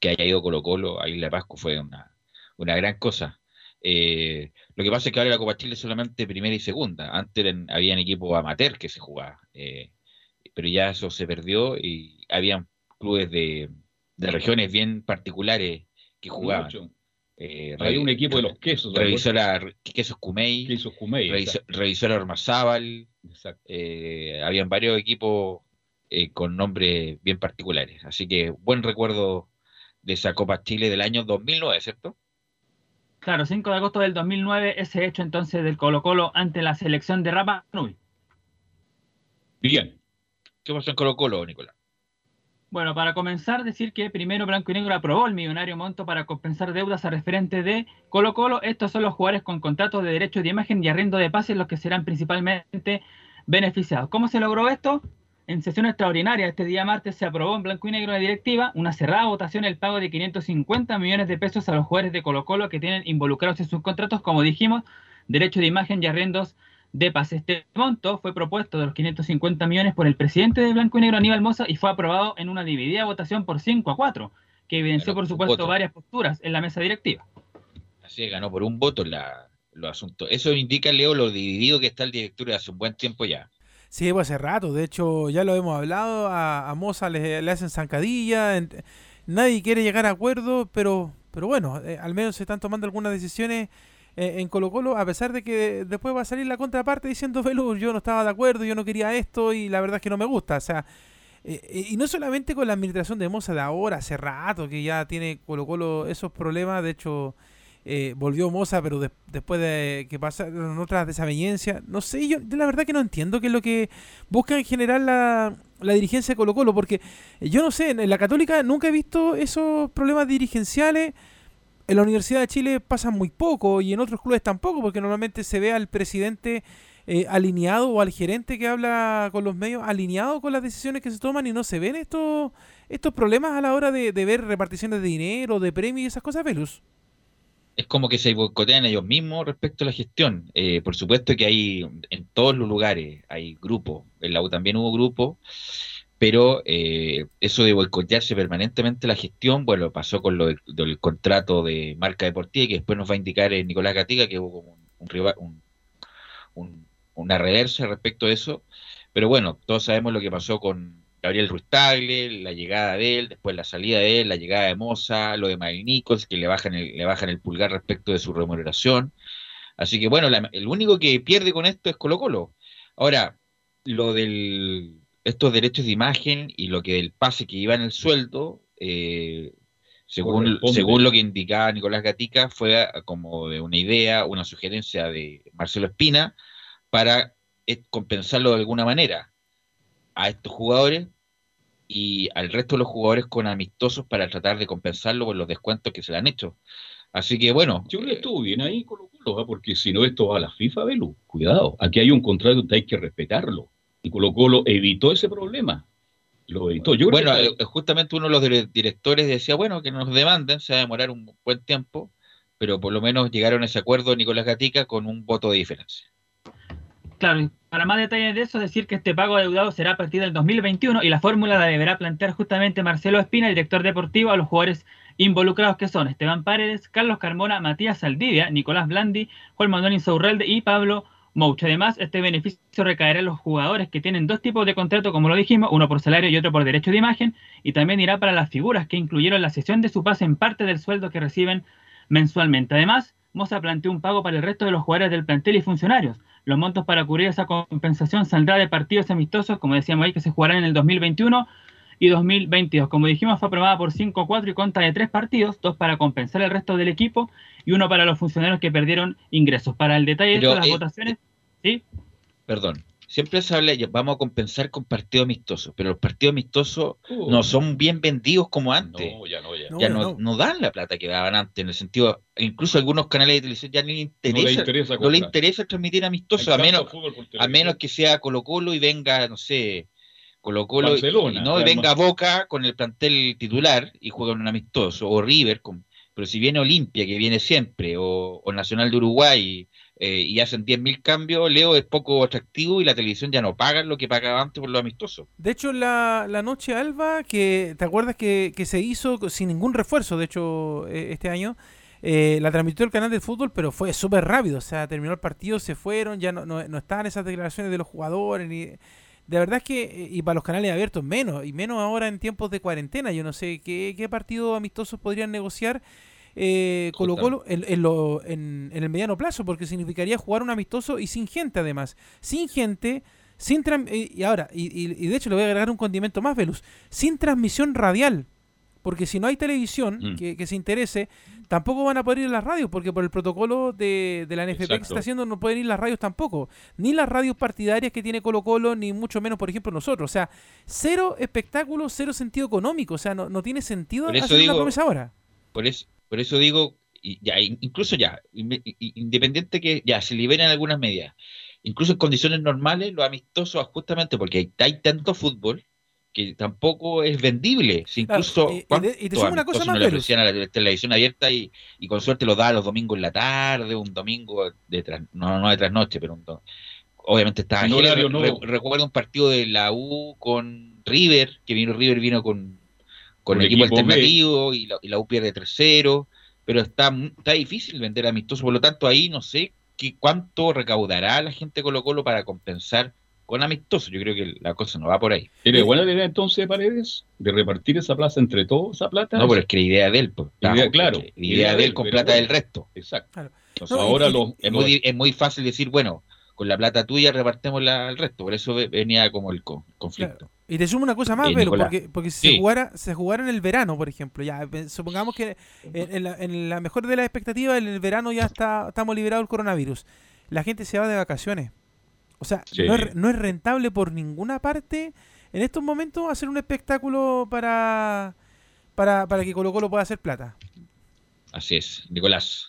que haya ido Colo Colo a Isla de Pascua fue una, una gran cosa. Eh, lo que pasa es que ahora la Copa Chile es solamente primera y segunda. Antes eran, habían equipos amateur que se jugaba, eh, pero ya eso se perdió y habían clubes de, de regiones bien particulares que jugaban. Mucho. Eh, Hay revi- un equipo de los quesos. revisora Quesos Cumey, Quesos Cumey. revis- exacto, revisora Ormazábal, eh, habían varios equipos eh, con nombres bien particulares. Así que buen recuerdo de esa Copa Chile del año 2009, ¿cierto? Claro, 5 de agosto del 2009, ese hecho entonces del Colo Colo ante la selección de Rapa Nui. Bien. ¿Qué pasó en Colo Colo, Nicolás? Bueno, para comenzar, decir que primero Blanco y Negro aprobó el millonario monto para compensar deudas a referente de Colo Colo. Estos son los jugadores con contratos de derechos de imagen y arriendo de pases los que serán principalmente beneficiados. ¿Cómo se logró esto? En sesión extraordinaria este día martes se aprobó en Blanco y Negro la directiva una cerrada votación el pago de 550 millones de pesos a los jugadores de Colo Colo que tienen involucrados en sus contratos, como dijimos, derechos de imagen y arriendos de pase. Este monto fue propuesto de los 550 millones por el presidente de Blanco y Negro, Aníbal Moza, y fue aprobado en una dividida votación por 5 a 4, que evidenció, Claro, por supuesto, voto. varias posturas en la mesa directiva. Así que ganó por un voto la, los asuntos. Eso indica, Leo, lo dividido que está el directorio hace un buen tiempo ya. Sí, pues hace rato. De hecho, ya lo hemos hablado. A, a Moza le, le hacen zancadilla. en- nadie quiere llegar a acuerdo, pero, pero bueno, eh, al menos se están tomando algunas decisiones en Colo Colo, a pesar de que después va a salir la contraparte diciendo, Velu, yo no estaba de acuerdo, yo no quería esto y la verdad es que no me gusta. O sea, eh, eh, y no solamente con la administración de Moza de ahora, hace rato que ya tiene Colo Colo esos problemas. De hecho, eh, volvió Moza, pero después de que pasaron otras desavenencias. No sé, yo la verdad que no entiendo qué es lo que busca en general la, la dirigencia de Colo Colo, porque yo no sé, en la Católica nunca he visto esos problemas dirigenciales. En la Universidad de Chile pasan muy poco y en otros clubes tampoco, porque normalmente se ve al presidente eh, alineado o al gerente que habla con los medios alineado con las decisiones que se toman y no se ven estos estos problemas a la hora de, ver reparticiones de dinero, de premios y esas cosas, Velus. Es como que se boicotean ellos mismos respecto a la gestión. Eh, por supuesto que hay en todos los lugares, hay grupos, en la U también hubo grupos, pero eh, eso de boicotearse permanentemente la gestión, bueno, pasó con lo del, contrato de marca deportiva, que después nos va a indicar Nicolás Gatica, que hubo como un, un, una reversa respecto a eso. Pero bueno, todos sabemos lo que pasó con Gabriel Ruiz la llegada de él, después la salida de él, la llegada de Moza, lo de Mike Nichols, que le bajan el, le bajan el pulgar respecto de su remuneración. Así que bueno, el único que pierde con esto es Colo Colo. Ahora, lo de estos derechos de imagen y lo que del pase que iba en el sueldo, eh, según, según lo que indicaba Nicolás Gatica, fue como de una idea, una sugerencia de Marcelo Espina, para eh, compensarlo de alguna manera a estos jugadores y al resto de los jugadores con amistosos para tratar de compensarlo por los descuentos que se le han hecho. Así que bueno. Yo creo que estuvo bien ahí Colo Colo, ¿ah? porque si no esto va a la FIFA, Velu, cuidado. Aquí hay un contrato que hay que respetarlo. Y Colo Colo evitó ese problema. Lo evitó. Yo bueno, eh, justamente uno de los directores decía, bueno, que nos demanden, se va a demorar un buen tiempo, pero por lo menos llegaron a ese acuerdo Nicolás Gatica con un voto de diferencia. Claro, para más detalles de eso, decir que este pago adeudado será a partir del 2021 y la fórmula la deberá plantear justamente Marcelo Espina, director deportivo, a los jugadores involucrados que son Esteban Paredes, Carlos Carmona, Matías Saldivia, Nicolás Blandi, Juan Manuel Insaurralde y Pablo Mouch. Además, este beneficio recaerá en los jugadores que tienen dos tipos de contrato, como lo dijimos, uno por salario y otro por derecho de imagen, y también irá para las figuras que incluyeron la sesión de su pase en parte del sueldo que reciben mensualmente. Además, Moza planteó un pago para el resto de los jugadores del plantel y funcionarios los montos para cubrir esa compensación saldrá de partidos amistosos, como decíamos ahí, que se jugarán en el 2021 y 2022. Como dijimos, fue aprobada por 5-4 y conta de tres partidos, dos para compensar el resto del equipo y uno para los funcionarios que perdieron ingresos. Para el detalle de las eh, votaciones, ¿sí? Perdón, siempre se habla, vamos a compensar con partidos amistosos, pero los partidos amistosos no son bien vendidos como antes. No, ya no, ya. ya no, no, dan la plata que daban antes, en el sentido, incluso algunos canales de televisión ya ni le interesa, no le interesa, transmitir amistosos, a menos, a menos que sea Colo Colo y venga, no sé, Colo Colo y, no, y venga Boca con el plantel titular y juega un amistoso, o River, con, pero si viene Olimpia, que viene siempre, o, o Nacional de Uruguay, eh, y hacen 10.000 cambios, Leo es poco atractivo y la televisión ya no paga lo que pagaba antes por lo amistoso. De hecho, la, la noche alba, que te acuerdas que, se hizo sin ningún refuerzo, de hecho, eh, este año, eh, la transmitió el canal de fútbol, pero fue súper rápido, o sea, terminó el partido, se fueron, ya no, no, estaban esas declaraciones de los jugadores, ni... De verdad es que, y para los canales abiertos menos, y menos ahora en tiempos de cuarentena, yo no sé qué, qué partidos amistosos podrían negociar eh, Colo Colo en, en, el mediano plazo, porque significaría jugar un amistoso y sin gente además. Sin gente, sin eh, y ahora, y, de hecho le voy a agregar un condimento más, Velus, sin transmisión radial. Porque si no hay televisión mm. que, se interese, tampoco van a poder ir a las radios, porque por el protocolo de, la NFP que está haciendo no pueden ir las radios tampoco. Ni las radios partidarias que tiene Colo Colo, ni mucho menos, por ejemplo, nosotros. O sea, cero espectáculo, cero sentido económico. O sea, no, no tiene sentido hacer una promesa ahora. Por eso, por eso digo, ya, incluso ya, independiente que ya se liberen algunas medidas, incluso en condiciones normales, lo amistoso justamente porque hay, tanto fútbol que tampoco es vendible. incluso y, te una cosa más, a la televisión abierta y, con suerte lo da los domingos en la tarde, un domingo de no, no de trasnoche, pero obviamente está no, recuerdo un partido de la U con River, que vino River vino con con el equipo, alternativo y la, y la, U pierde tercero, pero está, está difícil vender amistoso, por lo tanto ahí no sé qué, cuánto recaudará la gente Colo Colo para compensar con amistoso, yo creo que la cosa no va por ahí. ¿Tiene buena idea entonces, Paredes, de repartir esa plaza entre todos, esa plata? No, pero es que la idea de él, pues, claro. La idea, de él con plata del resto. Exacto. ahora es, muy, es muy fácil decir, bueno, con la plata tuya repartemos la, el resto, por eso venía como el conflicto. Y te sumo una cosa más, Eh, pero Nicolás. porque, porque si Sí. se, jugara, se jugara en el verano, por ejemplo, ya eh, supongamos que en, en la, en la mejor de las expectativas, en el verano ya está estamos liberados del coronavirus. La gente se va de vacaciones. O sea, Sí. no, es, no es rentable por ninguna parte en estos momentos hacer un espectáculo para, para, para que Colo Colo pueda hacer plata. Así es, Nicolás.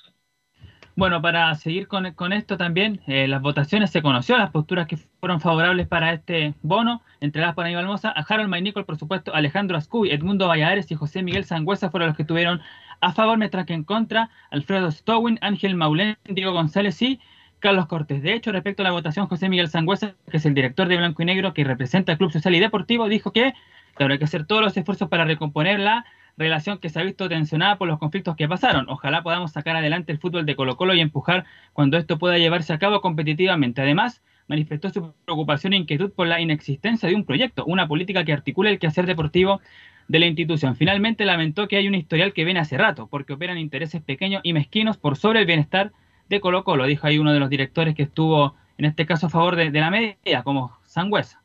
Bueno, para seguir con, con esto también, eh, las votaciones se conoció, las posturas que fueron favorables para este bono, entregadas por Aníbal Mosa, a Harold Maynicol, por supuesto, Alejandro Ascuy, Edmundo Valladares y José Miguel Sangüesa fueron los que tuvieron a favor, mientras que en contra, Alfredo Stowin, Ángel Maulén, Diego González y Carlos Cortés. De hecho, respecto a la votación, José Miguel Sangüesa, que es el director de Blanco y Negro que representa al Club Social y Deportivo, dijo que hay que hacer todos los esfuerzos para recomponer la relación que se ha visto tensionada por los conflictos que pasaron. Ojalá podamos sacar adelante el fútbol de Colo Colo y empujar cuando esto pueda llevarse a cabo competitivamente. Además, manifestó su preocupación e inquietud por la inexistencia de un proyecto, una política que articule el quehacer deportivo de la institución. Finalmente lamentó que hay un historial que viene hace rato, porque operan intereses pequeños y mezquinos por sobre el bienestar de Colo Colo, dijo ahí uno de los directores que estuvo en este caso a favor de, la medida, como Sangüesa.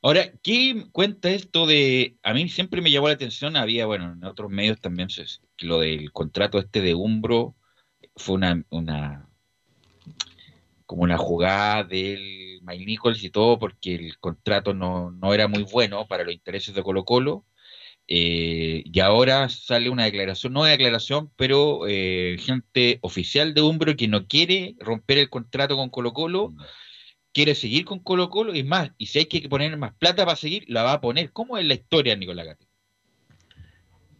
Ahora, ¿qué cuenta esto de.? A mí siempre me llamó la atención, había, bueno, en otros medios también, lo del contrato este de Umbro fue una, como una jugada del Mike Nichols y todo, porque el contrato no, no era muy bueno para los intereses de Colo Colo. Eh, y ahora sale una declaración, no declaración, pero eh, gente oficial de Umbro que no quiere romper el contrato con Colo Colo, quiere seguir con Colo Colo y más, y si hay que poner más plata para seguir, la va a poner. ¿Cómo es la historia, Nicolás Gatti?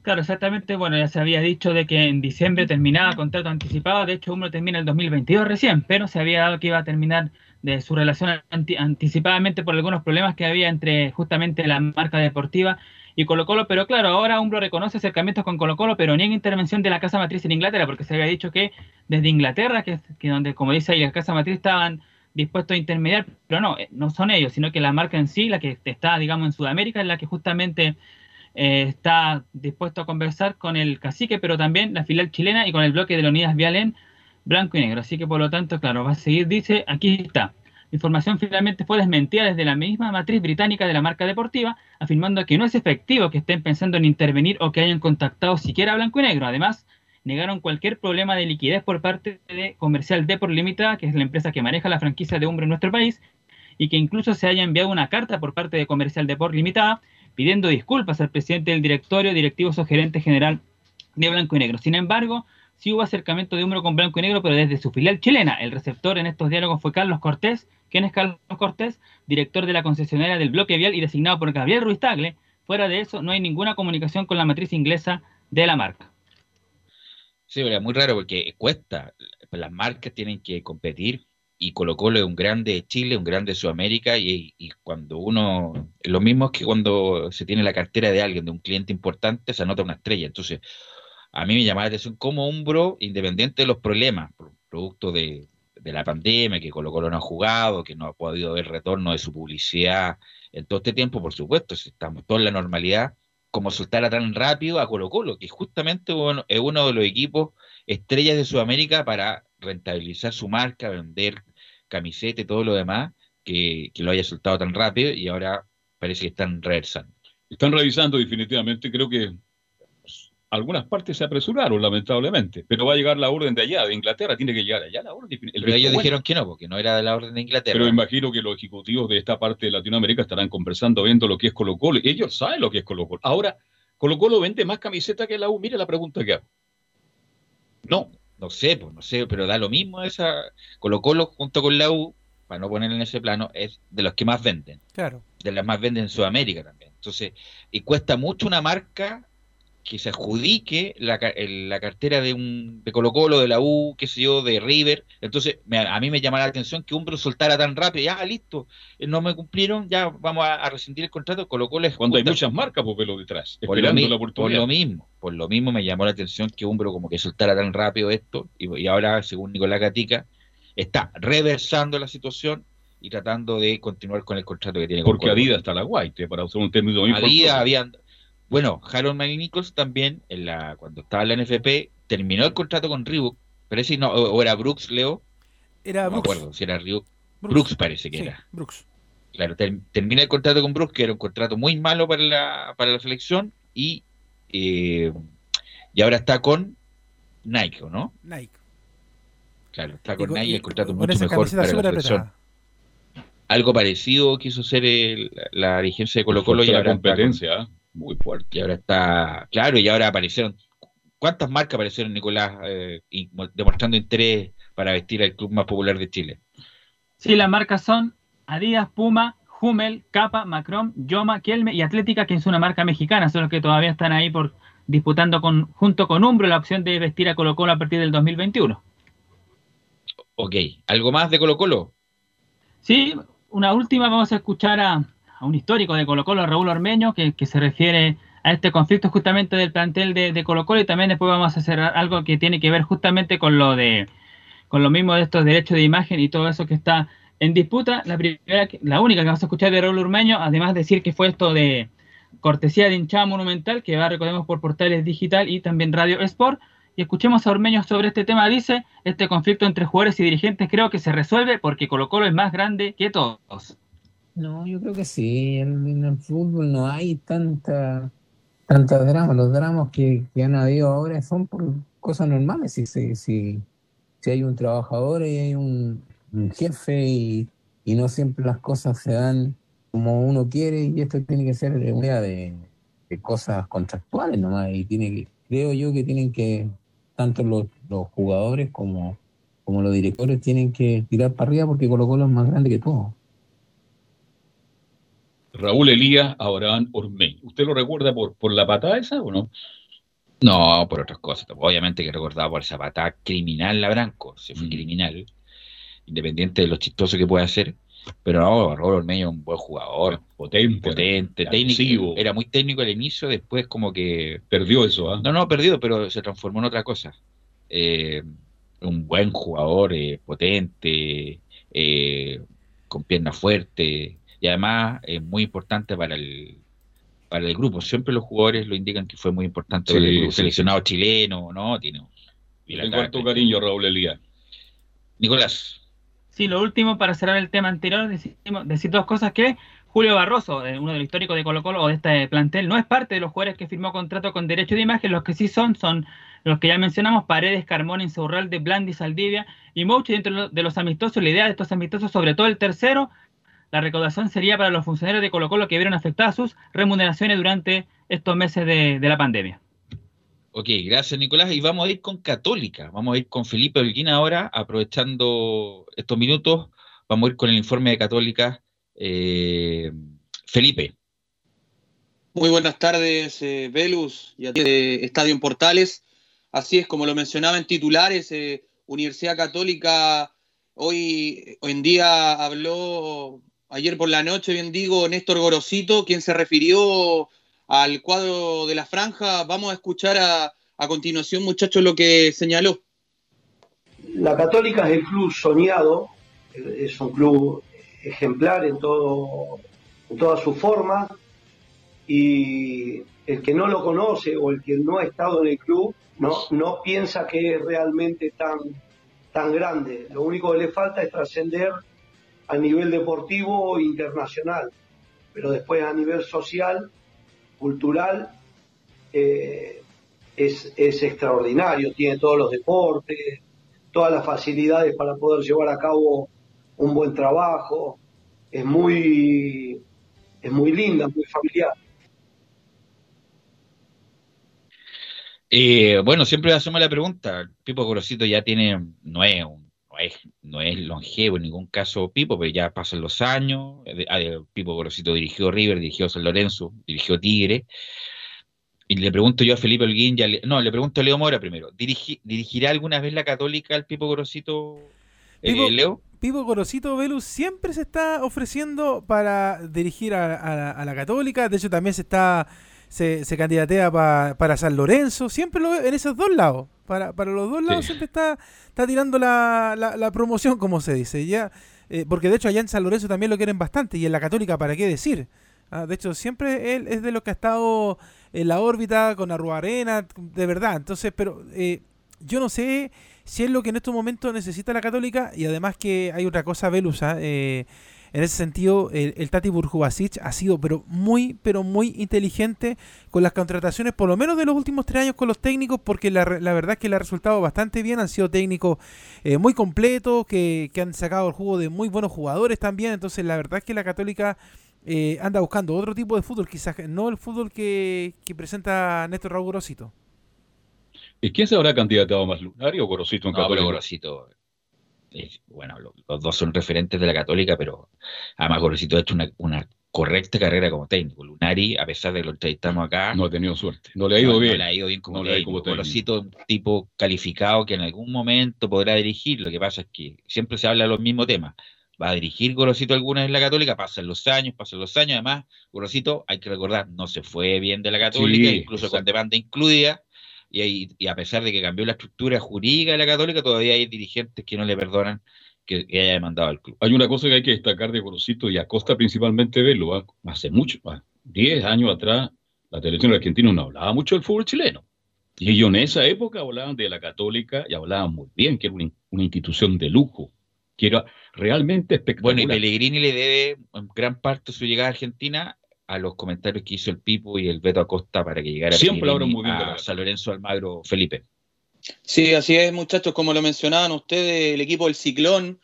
Claro, exactamente. Bueno, ya se había dicho de que en diciembre terminaba contrato anticipado. De hecho, uno termina el 2022 recién, pero se había dado que iba a terminar de su relación anti- anticipadamente por algunos problemas que había entre justamente la marca deportiva y Colo Colo. Pero claro, ahora Umbro reconoce acercamientos con Colo Colo, pero niega intervención de la casa matriz en Inglaterra, porque se había dicho que desde Inglaterra, que, que donde, como dice ahí, la casa matriz estaban dispuestos a intermediar, pero no, eh, no son ellos, sino que la marca en sí, la que está, digamos, en Sudamérica, es la que justamente eh, está dispuesto a conversar con el cacique, pero también la filial chilena y con el bloque de la Unidas Vial en blanco y negro. Así que por lo tanto, claro, va a seguir, dice, aquí está. Información finalmente fue desmentida desde la misma matriz británica de la marca deportiva, afirmando que no es efectivo que estén pensando en intervenir o que hayan contactado siquiera a blanco y negro. Además, negaron cualquier problema de liquidez por parte de Comercial Deport Limitada, que es la empresa que maneja la franquicia de Umbro en nuestro país, y que incluso se haya enviado una carta por parte de Comercial Deport Limitada pidiendo disculpas al presidente del directorio, directivo o gerente general de Blanco y Negro. Sin embargo, sí hubo acercamiento de Umbro con Blanco y Negro, pero desde su filial chilena. El receptor en estos diálogos fue Carlos Cortés. ¿Quién es Carlos Cortés? Director de la concesionaria del bloque vial y designado por Gabriel Ruiz Tagle. Fuera de eso, no hay ninguna comunicación con la matriz inglesa de la marca. Sí, pero es muy raro porque cuesta. Las marcas tienen que competir y Colo es un grande de Chile, un grande de Sudamérica y cuando uno, lo mismo es que cuando se tiene la cartera de alguien, de un cliente importante, se anota una estrella. Entonces, a mí me llama la atención cómo Umbro, independiente de los problemas, producto de, la pandemia, que Colo Colo no ha jugado, que no ha podido ver retorno de su publicidad en todo este tiempo, por supuesto, si estamos todos en la normalidad, como soltara tan rápido a Colo Colo, que justamente es uno de los equipos estrellas de Sudamérica para rentabilizar su marca, vender camiseta y todo lo demás, que, que lo haya soltado tan rápido y ahora parece que están reversando. Están revisando definitivamente, creo que algunas partes se apresuraron, lamentablemente, pero va a llegar la orden de allá, de Inglaterra, tiene que llegar allá la orden. El Pero ellos bueno. dijeron que no, porque no era de la orden de Inglaterra. Pero imagino que los ejecutivos de esta parte de Latinoamérica estarán conversando, viendo lo que es Colo Colo. Ellos saben lo que es Colo Colo. Ahora, Colo Colo vende más camiseta que la U. Mire la pregunta que hago. No. No sé, pues no sé, pero da lo mismo esa. Colo Colo junto con la U, para no poner en ese plano, es de los que más venden. Claro. De las más venden en Sudamérica también. Entonces, y cuesta mucho una marca que se adjudique la, la cartera de un de Colo Colo, de la U, qué sé yo, de River. Entonces, me- a mí me llama la atención que Umbro soltara tan rápido, ya listo, eh, no me cumplieron, ya vamos a, a rescindir el contrato. Colo Colo es Cuando hay muchas marcas, pues velo detrás, por lo, esperando mi- la por oportunidad. lo mismo, por lo mismo me llamó la atención que Umbro como que soltara tan rápido esto y, y ahora, según Nicolás Gatica, está reversando la situación y tratando de continuar con el contrato que tiene con Porque Colo-Colo. Adidas está la guaite, para usar un término muy Adidas habían bueno, Harold Nichols también en la cuando estaba en la NFP terminó el contrato con Reebok, parece no o, o era Brooks Leo, Era no me Brooks. acuerdo si era Reebok, Brooks. Brooks, parece que Sí, era. Brooks. Claro, termina el contrato con Bruce, que era un contrato muy malo para la, para la selección, y, eh, y ahora está con Nike, ¿no? Nike. Claro, está con, Nike, el contrato es mucho mejor para la selección. Algo parecido quiso ser la dirigencia de Colo Colo y ahora competencia, ¿eh? Muy fuerte. Y ahora está, claro, y ahora aparecieron, ¿cuántas marcas aparecieron, Nicolás, eh, demostrando interés para vestir al club más popular de Chile? Sí, las marcas son Adidas, Puma, Hummel, Capa, Macron, Yoma, Kelme y Atlética, que es una marca mexicana, son los que todavía están ahí por disputando con, junto con Umbro la opción de vestir a Colo Colo a partir del 2021. Ok, ¿algo más de Colo Colo? Sí, una última, vamos a escuchar a, un histórico de Colo Colo, Raúl Ormeño, que, se refiere a este conflicto justamente del plantel de, de, Colo Colo y también después vamos a hacer algo que tiene que ver justamente con lo de con lo mismo de estos derechos de imagen y todo eso que está en disputa. La primera, la única que vamos a escuchar de Raúl Urmeño, además de decir que fue esto de cortesía de hinchada monumental, que va, recordemos, por portales digital y también Radio Sport. Y escuchemos a Urmeño sobre este tema. Dice, este conflicto entre jugadores y dirigentes creo que se resuelve porque Colo Colo es más grande que todos. No, yo creo que sí. En, el fútbol no hay tanta, tanta drama. Los dramas que, han habido ahora son por cosas normales. Si, si, si, hay un trabajador y hay un, jefe y, no siempre las cosas se dan como uno quiere y esto tiene que ser una de, de cosas contractuales nomás y tiene que, creo yo que tienen que tanto los, los jugadores como, como los directores tienen que tirar para arriba porque Colo Colo es más grande que todo. Raúl Elías, Abraham Ormeño. ¿Usted lo recuerda por, por la patada esa o no? No, por otras cosas. Obviamente que recordaba por esa patada criminal la Branco, se fue mm. criminal independiente de lo chistoso que pueda hacer. Pero no, Raúl Ormeño un buen jugador, potente, potente técnico. Era muy técnico al inicio, después como que. Perdió eso, ¿ah? No, no, perdido, pero se transformó en otra cosa. Eh, un buen jugador, eh, potente, eh, con piernas fuertes, y además es muy importante para el, para el grupo. Siempre los jugadores lo indican que fue muy importante el seleccionado chileno, ¿no? Tiene. Tengo harto cariño, Raúl Elías. Nicolás. Sí, lo último para cerrar el tema anterior, decir dos cosas que Julio Barroso, eh, uno de los históricos de Colo Colo o de este plantel, no es parte de los jugadores que firmó contrato con derecho de imagen, los que sí son, son los que ya mencionamos, Paredes, Carmona, Insaurralde, Blandi, Saldivia y Mouchi dentro de los amistosos, la idea de estos amistosos, sobre todo el tercero, la recaudación sería para los funcionarios de Colo Colo que vieron afectadas sus remuneraciones durante estos meses de la pandemia. Ok, gracias Nicolás. Y vamos a ir con Católica. Vamos a ir con Felipe Holguín ahora, aprovechando estos minutos. Vamos a ir con el informe de Católica. Eh, Felipe. Muy buenas tardes, eh, Velus y a ti de Estadio en Portales. Así es, como lo mencionaba en titulares, eh, Universidad Católica hoy, hoy en día habló, ayer por la noche, bien digo, Néstor Gorosito, quien se refirió al cuadro de la franja. Vamos a escuchar a, a continuación, muchachos, lo que señaló. La Católica es el club soñado, es un club ejemplar en, todo, en toda su forma y el que no lo conoce o el que no ha estado en el club no, no piensa que es realmente tan, tan grande. Lo único que le falta es trascender a nivel deportivo internacional, pero después a nivel social cultural eh, es, extraordinario, tiene todos los deportes, todas las facilidades para poder llevar a cabo un buen trabajo, es muy, es muy linda, muy familiar. Eh, bueno, siempre hacemos la pregunta, Pipo Gorosito ya tiene, no es un no es, longevo en ningún caso Pipo, pero ya pasan los años. Ah, Pipo Gorosito dirigió River, dirigió San Lorenzo, dirigió Tigre. Y le pregunto yo a Felipe Holguín, no, le pregunto a Leo Mora primero. ¿Dirigirá alguna vez la Católica al Pipo Gorosito, eh, Leo? Pipo Gorosito Velus siempre se está ofreciendo para dirigir a, la Católica. De hecho, también se está se, se candidatea para San Lorenzo. Siempre lo en esos dos lados. Para, para los dos lados siempre está, está tirando la, la, promoción, como se dice. ya eh, Porque de hecho allá en San Lorenzo también lo quieren bastante. Y en la Católica, ¿para qué decir? Ah, de hecho, siempre él es de los que ha estado en la órbita con Arrua Arena, de verdad. Entonces, pero eh, yo no sé si es lo que en estos momentos necesita la Católica. Y además que hay otra cosa, Velusa. Eh, en ese sentido, el, el Tati Burjubasic ha sido pero muy, pero muy inteligente con las contrataciones, por lo menos de los últimos tres años con los técnicos, porque la, la verdad es que le ha resultado bastante bien, han sido técnicos eh, muy completos, que, que han sacado el juego de muy buenos jugadores también, entonces la verdad es que la Católica eh, anda buscando otro tipo de fútbol, quizás no el fútbol que, que presenta Néstor Raúl Gorosito. ¿Y quién se habrá candidatado más, Lunari o Gorosito en No, pero Católica? Gorosito, es- bueno, lo- los dos son referentes de la Católica, pero además Gorosito ha hecho una, una correcta carrera como técnico. Lunari, a pesar de que lo entrevistamos acá, No ha tenido suerte. No le ha ido no, bien. No le ha ido bien como No técnico. como técnico. Gorosito es un tipo calificado que en algún momento podrá dirigir. Lo que pasa es que siempre se habla de los mismos temas. Va a dirigir Gorosito alguna vez en la Católica, pasan los años, pasan los años. Además, Gorosito, hay que recordar, no se fue bien de la Católica, Sí, incluso con exacto. demanda incluida. Y, ahí- y a pesar de que cambió la estructura jurídica de la Católica, todavía hay dirigentes que no le perdonan que, que haya demandado al club. Hay una cosa que hay que destacar de Gorosito y Acosta principalmente verlo. ¿ah? Hace mucho, ah, 10 años atrás, la televisión argentina no hablaba mucho del fútbol chileno. Y ellos en esa época hablaban de la Católica y hablaban muy bien, que era una, una institución de lujo, que era realmente espectacular. Bueno, y Pellegrini le debe en gran parte su llegada a Argentina a los comentarios que hizo el Pipo y el Beto Acosta para que llegara Siempre hablan muy bien a la- San Lorenzo Almagro Felipe. Sí, así es, muchachos, como lo mencionaban ustedes, el equipo del Ciclón,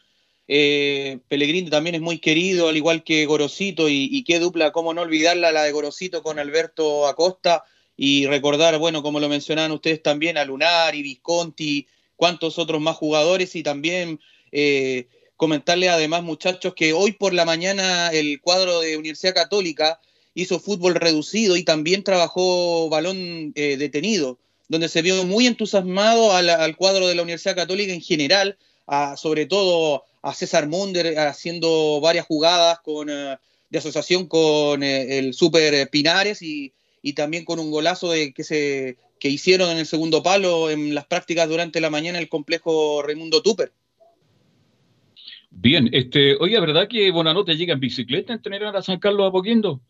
eh, Pellegrini también es muy querido, al igual que Gorosito, y, y qué dupla, cómo no olvidarla, la de Gorosito con Alberto Acosta, y recordar, bueno, como lo mencionaban ustedes también, a Lunari, Visconti, cuántos otros más jugadores, y también eh, comentarle además, muchachos, que hoy por la mañana el cuadro de Universidad Católica hizo fútbol reducido y también trabajó balón eh, detenido donde se vio muy entusiasmado al, cuadro de la Universidad Católica en general, sobre todo a César Munder haciendo varias jugadas con, eh, de asociación con eh, el Super Pinares y, y también con un golazo de, que, se, que hicieron en el segundo palo en las prácticas durante la mañana en el complejo Raimundo Tupper. Bien, este, oye, ¿verdad que Bonanote llega en bicicleta a entrenar a San Carlos Apoquindo?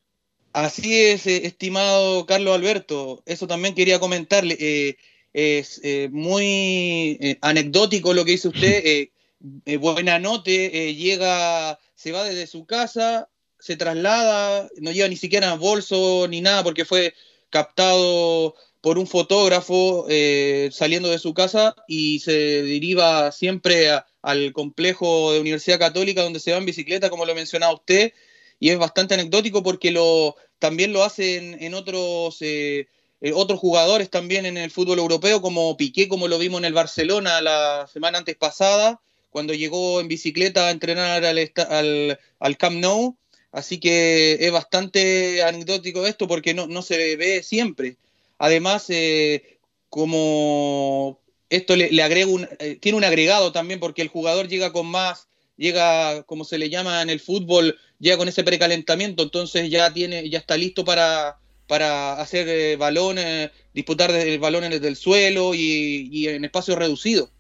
Así es, eh, estimado Carlos Alberto. Eso también quería comentarle. eh, es eh, muy eh, anecdótico lo que dice usted. [laughs] eh, Buenanote eh, llega, se va desde su casa, se traslada, no lleva ni siquiera bolso ni nada porque fue captado por un fotógrafo eh, saliendo de su casa y se deriva siempre a- al complejo de Universidad Católica donde se va en bicicleta, como lo mencionaba usted y es bastante anecdótico porque lo, también lo hacen en otros, eh, eh, otros jugadores también en el fútbol europeo, como Piqué, como lo vimos en el Barcelona la semana antes pasada, cuando llegó en bicicleta a entrenar al, al, Camp Nou. Así que es bastante anecdótico esto porque no, no se ve siempre. Además, eh, como esto le, agrega un, tiene un agregado también porque el jugador llega con más, llega, como se le llama en el fútbol, llega con ese precalentamiento, entonces ya tiene, ya está listo para, para hacer eh, balones, disputar desde el balón desde el suelo y, y en espacio reducido.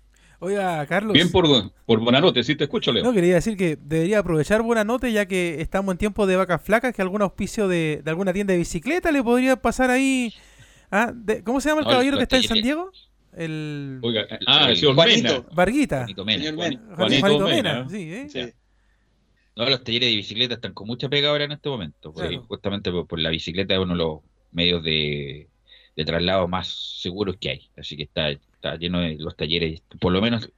Oiga, Carlos. Bien por, por Bonanote, sí te escucho, Leo. No, quería decir que debería aprovechar buena nota ya que estamos en tiempo de vacas flacas, que algún auspicio de, de alguna tienda de bicicleta le podría pasar ahí. Ah, de- ¿Cómo se llama el No, caballero que está en San talleres. Diego? El Oiga, ah, el señor Juanito. Mena. Varguita. Juanito Mena. Juanito Juanito Mena, Mena, ¿eh? sí, ¿eh? Sí. No, los talleres de bicicleta están con mucha pega ahora en este momento, porque Claro. justamente por, por la bicicleta es uno de los medios de, de traslado más seguros que hay. Así que está, está lleno de los talleres, por lo menos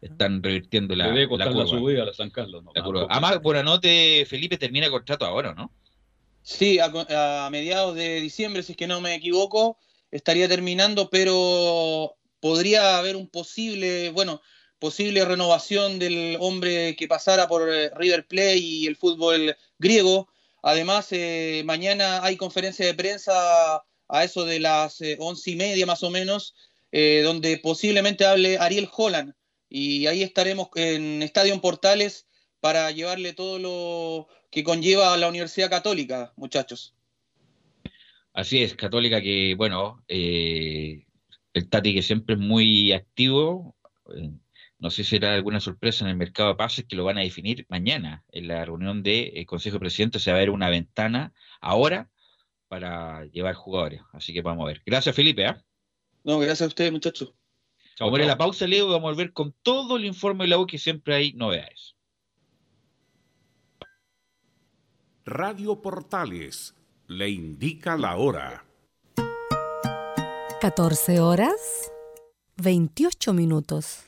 están revirtiendo la, debe la costar la, curva. subida a la San Carlos. ¿no? la curva. Además, Buenanote, Felipe termina contrato ahora, ¿no? Sí, a, a mediados de diciembre, si es que no me equivoco, estaría terminando, pero podría haber un posible, bueno, posible renovación del hombre que pasara por eh, River Plate y el fútbol griego. Además, eh, mañana hay conferencia de prensa a eso de las eh, once y media más o menos, donde posiblemente hable Ariel Holland. Y ahí estaremos en Estadio Portales para llevarle todo lo que conlleva a la Universidad Católica, muchachos. Así es, Católica que, bueno, el Tati que siempre es muy activo, no sé si será alguna sorpresa en el mercado de pases que lo van a definir mañana en la reunión del Consejo de Presidentes, se va a ver una ventana ahora para llevar jugadores, así que vamos a ver. Gracias Felipe, ¿ah? No, gracias a ustedes, muchachos. Vamos a chao. la pausa, Leo, y vamos a volver con todo el informe de la U que siempre hay novedades. Radio Portales le indica la hora. 14 horas 28 minutos.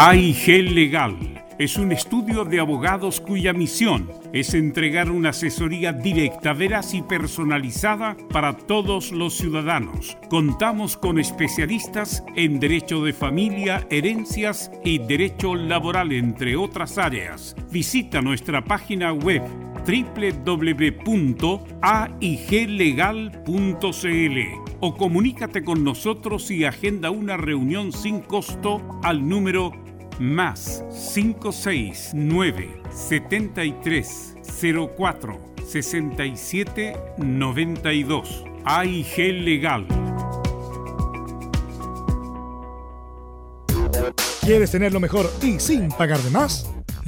AIG Legal es un estudio de abogados cuya misión es entregar una asesoría directa, veraz y personalizada para todos los ciudadanos. Contamos con especialistas en derecho de familia, herencias y derecho laboral, entre otras áreas. Visita nuestra página web www.aiglegal.cl o comunícate con nosotros y agenda una reunión sin costo al número más 569 73 04 67 92 AIG Legal. ¿Quieres tener lo mejor y sin pagar de más?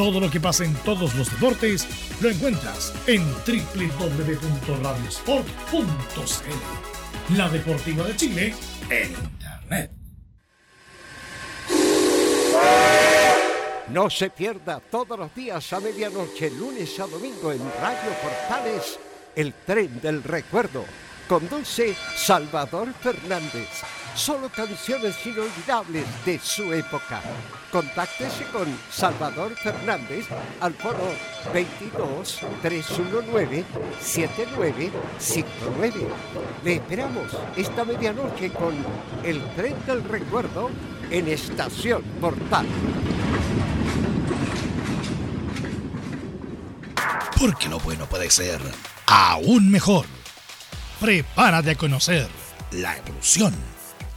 Todo lo que pasa en todos los deportes lo encuentras en www.radiosport.cl. La Deportiva de Chile en Internet. No se pierda todos los días a medianoche, lunes a domingo en Radio Portales, el tren del recuerdo. Conduce Salvador Fernández. Solo canciones inolvidables de su época. Contáctese con Salvador Fernández al foro 22 319 7959. Le esperamos esta medianoche con el tren del recuerdo en Estación Portal. Porque lo bueno puede ser aún mejor. Prepárate a conocer la evolución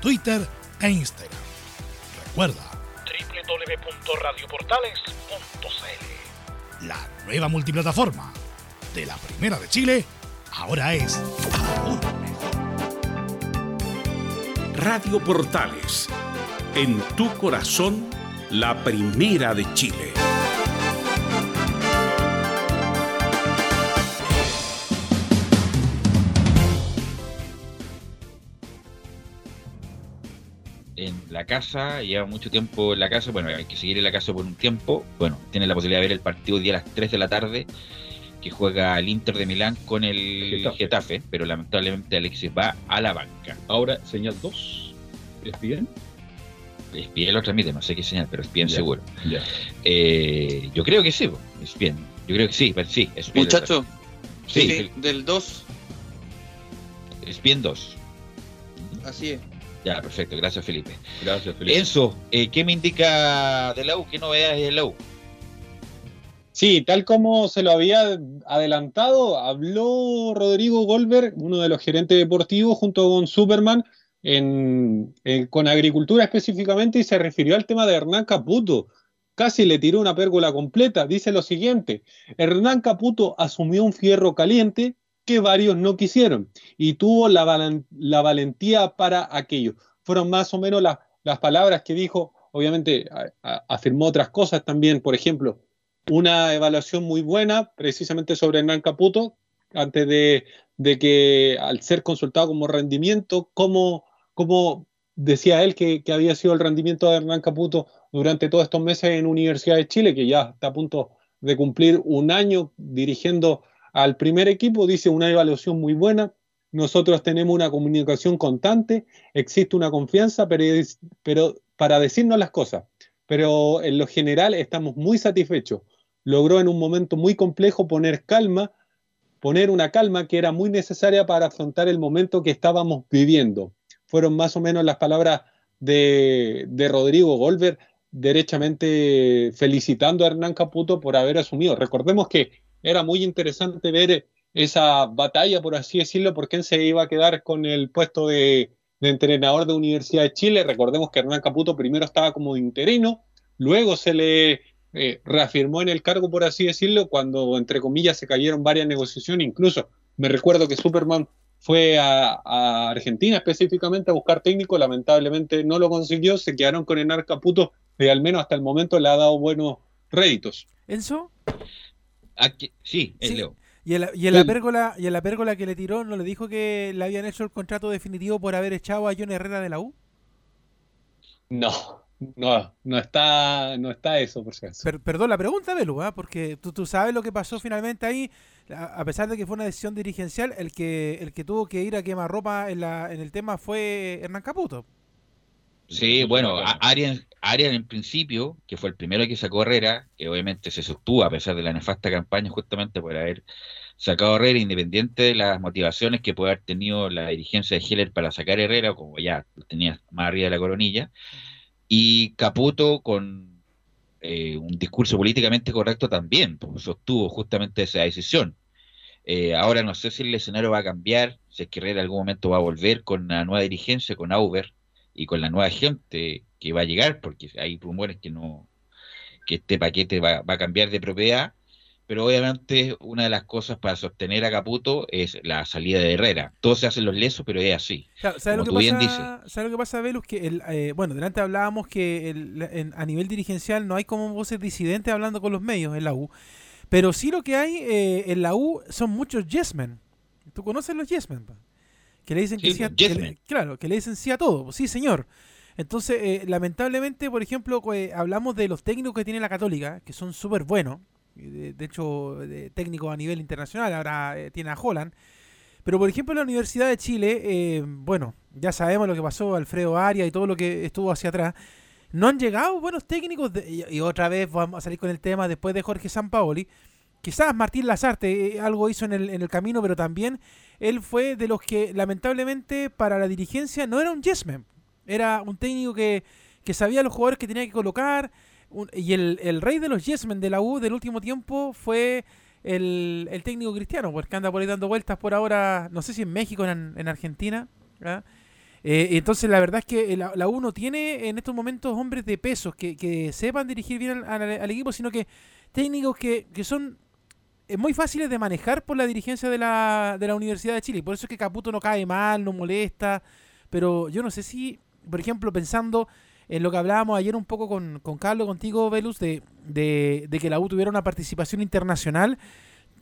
Twitter e Instagram. Recuerda www.radioportales.cl La nueva multiplataforma de la Primera de Chile ahora es aún Radio Portales, en tu corazón, la Primera de Chile. En la casa, lleva mucho tiempo en la casa, bueno, hay que seguir en la casa por un tiempo, bueno, tiene la posibilidad de ver el partido día a las 3 de la tarde, que juega el Inter de Milán con el Getafe, pero lamentablemente Alexis va a la banca. Ahora, señal 2, ¿es bien? Es bien lo transmite, no sé qué señal, pero es bien Ya, seguro. ya. Eh, yo creo que sí, es bien. Yo creo que sí, pero sí, es bien. Muchacho, Sí, sí, del 2, es bien 2. así es. Ya, perfecto, gracias Felipe. Gracias, Felipe. Enzo, eh, ¿qué me indica de la U? ¿Qué novedades de la U? Sí, tal como se lo había adelantado, habló Rodrigo Goldberg, uno de los gerentes deportivos, junto con Superman, en, en- con agricultura específicamente, y se refirió al tema de Hernán Caputo. Casi le tiró una pérgola completa. Dice lo siguiente: Hernán Caputo asumió un fierro caliente que varios no quisieron y tuvo la, valen- la valentía para aquello. Fueron más o menos las- palabras que dijo. Obviamente afirmó otras cosas también, por ejemplo, una evaluación muy buena precisamente sobre Hernán Caputo, antes de, de que al ser consultado como rendimiento, cómo, cómo decía él que, que, había sido el rendimiento de Hernán Caputo durante todos estos meses en Universidad de Chile, que ya está a punto de cumplir un año dirigiendo al primer equipo, dice una evaluación muy buena, nosotros tenemos una comunicación constante, existe una confianza, pero, para decirnos las cosas, pero en lo general estamos muy satisfechos. Logró en un momento muy complejo poner calma, poner una calma que era muy necesaria para afrontar el momento que estábamos viviendo. Fueron más o menos las palabras de, de Rodrigo Golver, derechamente felicitando a Hernán Caputo por haber asumido. Recordemos que era muy interesante ver esa batalla, por así decirlo, porque él se iba a quedar con el puesto de, entrenador de Universidad de Chile. Recordemos que Hernán Caputo primero estaba como interino, luego se le eh, reafirmó en el cargo, por así decirlo, cuando, entre comillas, se cayeron varias negociaciones. Incluso me recuerdo que Superman fue a, Argentina específicamente a buscar técnico, lamentablemente no lo consiguió, se quedaron con Hernán Caputo, y al menos hasta el momento le ha dado buenos réditos. ¿Enzo? Aquí, sí, es Leo. Y en, la, y, en la pérgola, y en la pérgola que le tiró, ¿no le dijo que le habían hecho el contrato definitivo por haber echado a John Herrera de la U? No, no, no está, no está eso, por si perdón la pregunta, Belu, ¿eh? porque tú, tú sabes lo que pasó finalmente ahí, a, pesar de que fue una decisión dirigencial, el que, el que tuvo que ir a quemar ropa en, la, en el tema fue Hernán Caputo. Sí, bueno, Arias, Arias en principio, que fue el primero que sacó Herrera, que obviamente se sostuvo a pesar de la nefasta campaña justamente por haber sacado Herrera, independiente de las motivaciones que puede haber tenido la dirigencia de Heller para sacar Herrera, como ya tenía más arriba de la coronilla, y Caputo con eh, un discurso políticamente correcto también, pues, sostuvo justamente esa decisión. Eh, ahora no sé si el escenario va a cambiar, si es que Herrera en algún momento va a volver con la nueva dirigencia, con Auber, y con la nueva gente que va a llegar, porque hay rumores que no que este paquete va, a cambiar de propiedad, pero obviamente una de las cosas para sostener a Caputo es la salida de Herrera. Todos se hacen los lesos, pero es así. ¿Sabes lo, que pasa, ¿Sabes lo que pasa, Velus? Que el, eh, bueno, delante hablábamos que el, a nivel dirigencial no hay como voces disidentes hablando con los medios en la U, pero sí lo que hay eh, en la U son muchos yesmen. ¿Tú conoces los yesmen? que le dicen que sí a, claro, que le dicen sí a todo, sí señor. Entonces, eh, lamentablemente, por ejemplo, eh, hablamos de los técnicos que tiene la Católica, que son súper buenos, de, hecho, de, técnicos a nivel internacional, ahora eh, tiene a Holland. Pero, por ejemplo, en la Universidad de Chile, bueno, ya sabemos lo que pasó, Alfredo Arias y todo lo que estuvo hacia atrás. No han llegado buenos técnicos, y, otra vez vamos a salir con el tema después de Jorge Sampaoli. Quizás Martín Lazarte algo hizo en el, en el camino, pero también él fue de los que lamentablemente para la dirigencia no era un yesman, era un técnico que, sabía los jugadores que tenía que colocar, y el, rey de los yesmen de la U del último tiempo fue el, técnico cristiano, porque anda por ahí dando vueltas por ahora, no sé si en México o en, Argentina. Eh, entonces la verdad es que la, U no tiene en estos momentos hombres de pesos que, sepan dirigir bien al, equipo, sino que técnicos que, que son es muy fácil de manejar por la dirigencia de la, de la Universidad de Chile. Por eso es que Caputo no cae mal, no molesta. Pero yo no sé si, por ejemplo, pensando en lo que hablábamos ayer un poco con, con Carlos, contigo, Velus, de, de, que la U tuviera una participación internacional,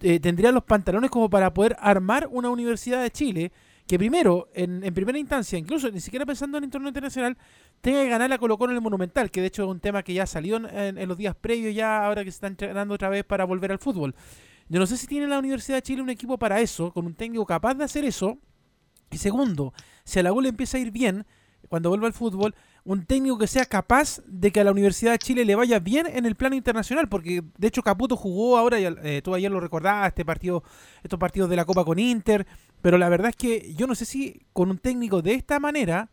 eh, tendría los pantalones como para poder armar una Universidad de Chile que primero, en, en, primera instancia, incluso ni siquiera pensando en el torneo internacional, tenga que ganar la Colo en el Monumental, que de hecho es un tema que ya salió en, en los días previos, ya ahora que se está entrenando otra vez para volver al fútbol. Yo no sé si tiene la Universidad de Chile un equipo para eso, con un técnico capaz de hacer eso. Y segundo, si a la U le empieza a ir bien, cuando vuelva al fútbol, un técnico que sea capaz de que a la Universidad de Chile le vaya bien en el plano internacional, porque de hecho Caputo jugó ahora, eh, tú ayer lo recordabas, este partido, estos partidos de la Copa con Inter, pero la verdad es que yo no sé si con un técnico de esta manera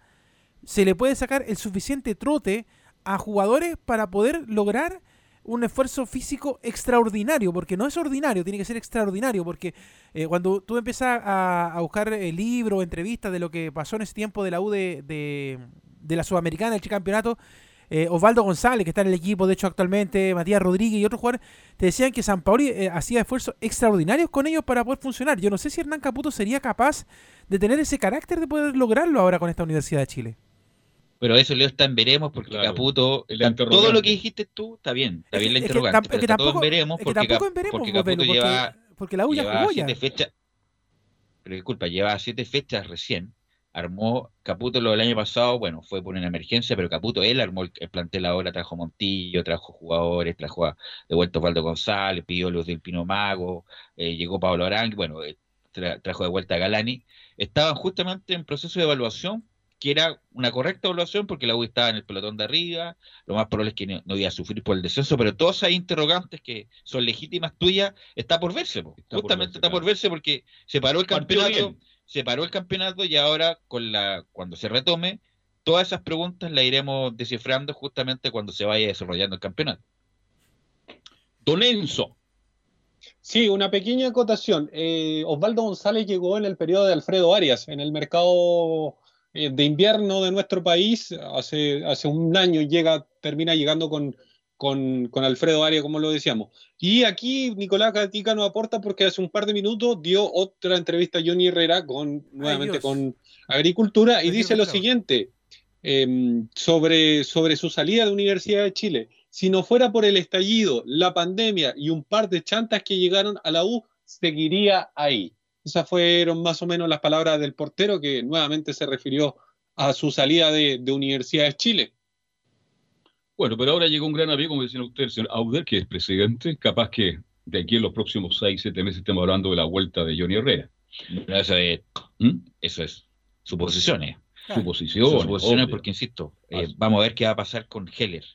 se le puede sacar el suficiente trote a jugadores para poder lograr un esfuerzo físico extraordinario, porque no es ordinario, tiene que ser extraordinario, porque eh, cuando tú empiezas a, buscar el libro, entrevistas de lo que pasó en ese tiempo de la U de, de, la Sudamericana, el campeonato, eh, Osvaldo González, que está en el equipo, de hecho, actualmente, Matías Rodríguez y otros jugadores, te decían que San Pauli eh, hacía esfuerzos extraordinarios con ellos para poder funcionar. Yo no sé si Hernán Caputo sería capaz de tener ese carácter de poder lograrlo ahora con esta Universidad de Chile. Pero eso Leo está en veremos porque Caputo, todo lo que dijiste tú está bien, está bien la interrogante. pero está todo en veremos porque, Caputo lleva, porque la U ya jugó ya. Fechas, pero disculpa, lleva siete fechas recién armó Caputo lo del año pasado, bueno, fue por una emergencia, pero Caputo él armó el, plantel ahora, trajo Montillo, trajo jugadores, trajo de vuelta Osvaldo González, pidió los del Pino Mago, eh, llegó Pablo Arang, bueno, eh, trajo de vuelta a Galani. Estaban justamente en proceso de evaluación, que era una correcta evaluación porque la U estaba en el pelotón de arriba, lo más probable es que no, iba a sufrir por el descenso, pero todas esas interrogantes que son legítimas tuyas, está por verse, justamente está por verse porque se paró el campeonato se paró el campeonato y ahora con la cuando se retome, todas esas preguntas las iremos descifrando justamente cuando se vaya desarrollando el campeonato. Don Enzo. Sí, una pequeña acotación. Eh, Osvaldo González llegó en el periodo de Alfredo Arias, en el mercado de invierno de nuestro país. Hace, hace un año llega, termina llegando con, con, Alfredo Arias, como lo decíamos. Y aquí Nicolás Gatica nos aporta porque hace un par de minutos dio otra entrevista a Johnny Herrera con nuevamente con Agricultura y dice lo siguiente em, sobre, sobre su salida de Universidad de Chile. Si no fuera por el estallido, la pandemia y un par de chantas que llegaron a la U, seguiría ahí. Esas fueron más o menos las palabras del portero que nuevamente se refirió a su salida de, de Universidad de Chile. Bueno, pero ahora llegó un gran amigo, como decían ustedes, el señor Auder, que es presidente, capaz que de aquí en los próximos seis, siete meses estemos hablando de la vuelta de Johnny Herrera. eso, es, ¿Mm? eso es suposiciones. Suposiciones. Suposiciones, porque insisto, eh, vamos a ver qué va a pasar con Heller.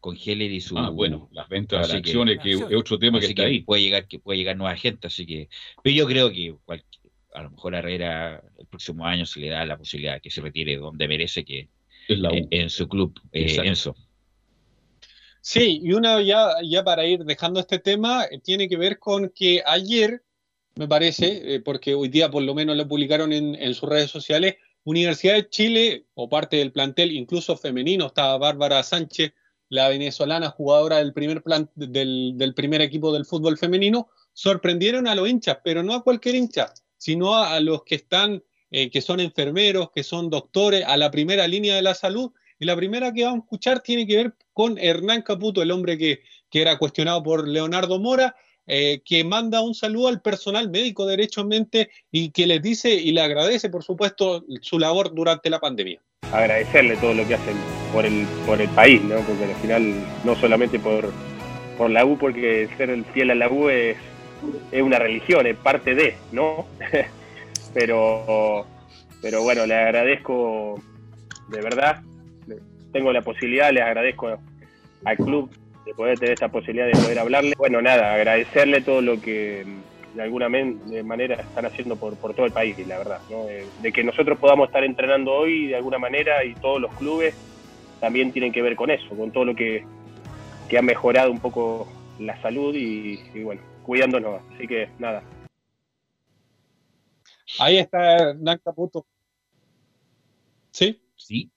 Con Heller y su. Ah, bueno, las ventas de acciones, que, es otro tema que está ahí. Puede llegar, que puede llegar nueva gente, así que. Pero yo creo que a lo mejor a Herrera el próximo año se le da la posibilidad de que se retire donde merece que es la en, su club, eh, Enzo. Sí, y una ya, ya para ir dejando este tema, eh, tiene que ver con que ayer, me parece, eh, porque hoy día por lo menos lo publicaron en, sus redes sociales, Universidad de Chile, o parte del plantel, incluso femenino, estaba Bárbara Sánchez, la venezolana jugadora del primer, plan, del, del primer equipo del fútbol femenino, sorprendieron a los hinchas, pero no a cualquier hincha, sino a, los que están, eh, que son enfermeros, que son doctores, a la primera línea de la salud. Y la primera que vamos a escuchar tiene que ver con Hernán Caputo, el hombre que, era cuestionado por Leonardo Mora, eh, que manda un saludo al personal médico derechamente y que les dice y le agradece, por supuesto, su labor durante la pandemia. Agradecerle todo lo que hacen por el, por el país, ¿no? porque al final no solamente por, por la U, porque ser el fiel a la U es, es una religión, es parte de, ¿no? [laughs] pero, pero bueno, le agradezco de verdad tengo la posibilidad, les agradezco al club de poder tener esta posibilidad de poder hablarle. Bueno, nada, agradecerle todo lo que de alguna manera están haciendo por, por todo el país, la verdad, de, que nosotros podamos estar entrenando hoy de alguna manera y todos los clubes también tienen que ver con eso, con todo lo que, que ha mejorado un poco la salud y, bueno, cuidándonos. Así que nada. Ahí está Hernán Caputo. ¿Sí? Sí.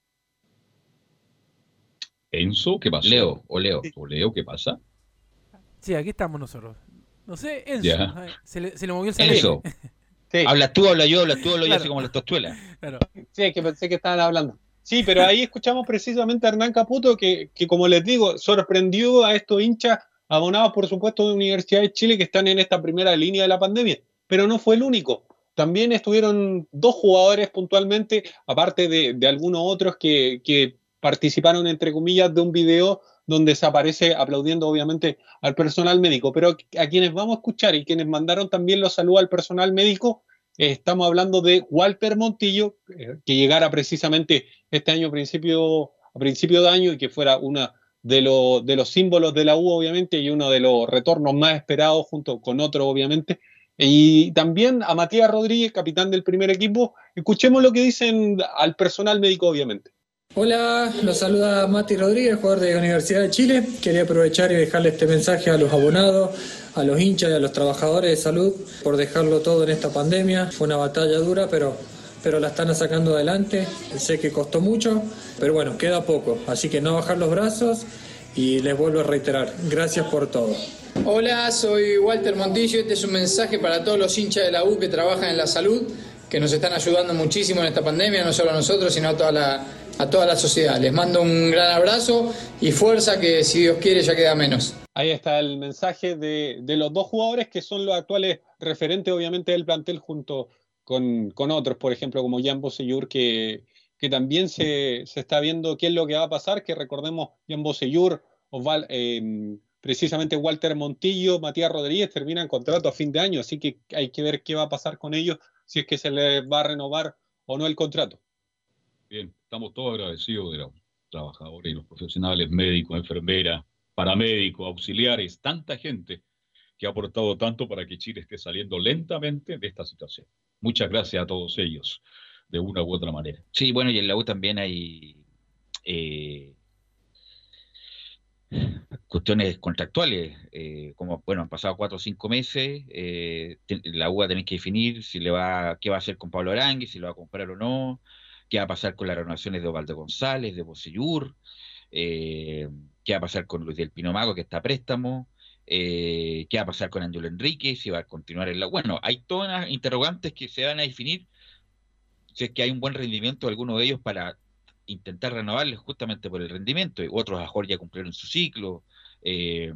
Enzo, ¿qué pasa? Leo, o Leo. O Leo, ¿qué pasa? Sí, aquí estamos nosotros. No sé, Enzo. Se, le, se, le, movió el cerebro. Sí. Hablas tú, habla yo, hablas tú, hablo yo, así como las tostuelas. Claro. Sí, que pensé que estaban hablando. Sí, pero ahí escuchamos precisamente a Hernán Caputo, que, que como les digo, sorprendió a estos hinchas abonados, por supuesto, de Universidad de Chile que están en esta primera línea de la pandemia. Pero no fue el único. También estuvieron dos jugadores puntualmente, aparte de, de algunos otros que, que participaron, entre comillas, de un video donde se aparece aplaudiendo obviamente al personal médico. Pero a quienes vamos a escuchar y quienes mandaron también los saludos al personal médico, eh, estamos hablando de Walter Montillo, eh, que llegara precisamente este año principio, a principio de año y que fuera una de, de los símbolos de la U, obviamente, y uno de los retornos más esperados junto con otro, obviamente. Y también a Matías Rodríguez, capitán del primer equipo. Escuchemos lo que dicen al personal médico, obviamente. Hola, los saluda Mati Rodríguez, jugador de Universidad de Chile. Quería aprovechar y dejarle este mensaje a los abonados, a los hinchas y a los trabajadores de salud por dejarlo todo en esta pandemia. Fue una batalla dura, pero, pero la están sacando adelante. Sé que costó mucho, pero bueno, queda poco. Así que no bajar los brazos y les vuelvo a reiterar, gracias por todo. Hola, soy Walter Montillo. Este es un mensaje para todos los hinchas de la U que trabajan en la salud, que nos están ayudando muchísimo en esta pandemia, no solo a nosotros, sino a toda la a toda la sociedad. Les mando un gran abrazo y fuerza que si Dios quiere ya queda menos. Ahí está el mensaje de, los dos jugadores que son los actuales referentes obviamente del plantel junto con, con otros, por ejemplo, como Jan Bosellur, que, que también se, se, está viendo qué es lo que va a pasar, que recordemos Jan Bosellur, Osval, eh, precisamente Walter Montillo, Matías Rodríguez terminan contrato a fin de año, así que hay que ver qué va a pasar con ellos, si es que se les va a renovar o no el contrato. Bien, estamos todos agradecidos de los trabajadores y los profesionales, médicos, enfermeras, paramédicos, auxiliares, tanta gente que ha aportado tanto para que Chile esté saliendo lentamente de esta situación. Muchas gracias a todos ellos, de una u otra manera. Sí, bueno, y en la U también hay eh, cuestiones contractuales, eh, como, bueno, han pasado cuatro o cinco meses, eh, la U va a tener que definir si le va, qué va a hacer con Pablo Arangui, si lo va a comprar o no, qué va a pasar con las renovaciones de Ovaldo González, de Bocellur, eh, qué va a pasar con Luis del Pinomago, que está a préstamo, eh, qué va a pasar con Ángelo Enrique, si va a continuar en la... Bueno, hay todas las interrogantes que se van a definir si es que hay un buen rendimiento de alguno de ellos para intentar renovarles justamente por el rendimiento, otros a mejor ya cumplieron su ciclo, eh,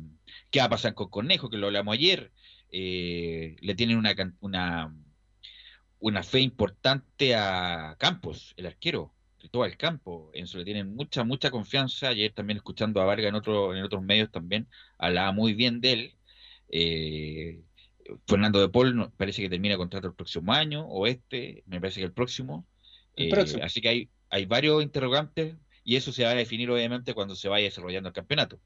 qué va a pasar con Conejo, que lo hablamos ayer, eh, le tienen una, una, una fe importante a Campos, el arquero, el Campo, en eso le tienen mucha, mucha confianza. Ayer también escuchando a Vargas en, otro, en otros medios también, hablaba muy bien de él. Eh, Fernando de Paul parece que termina contrato el próximo año, o este, me parece que el próximo. El próximo. Así que hay, hay varios interrogantes y eso se va a definir obviamente cuando se vaya desarrollando el campeonato.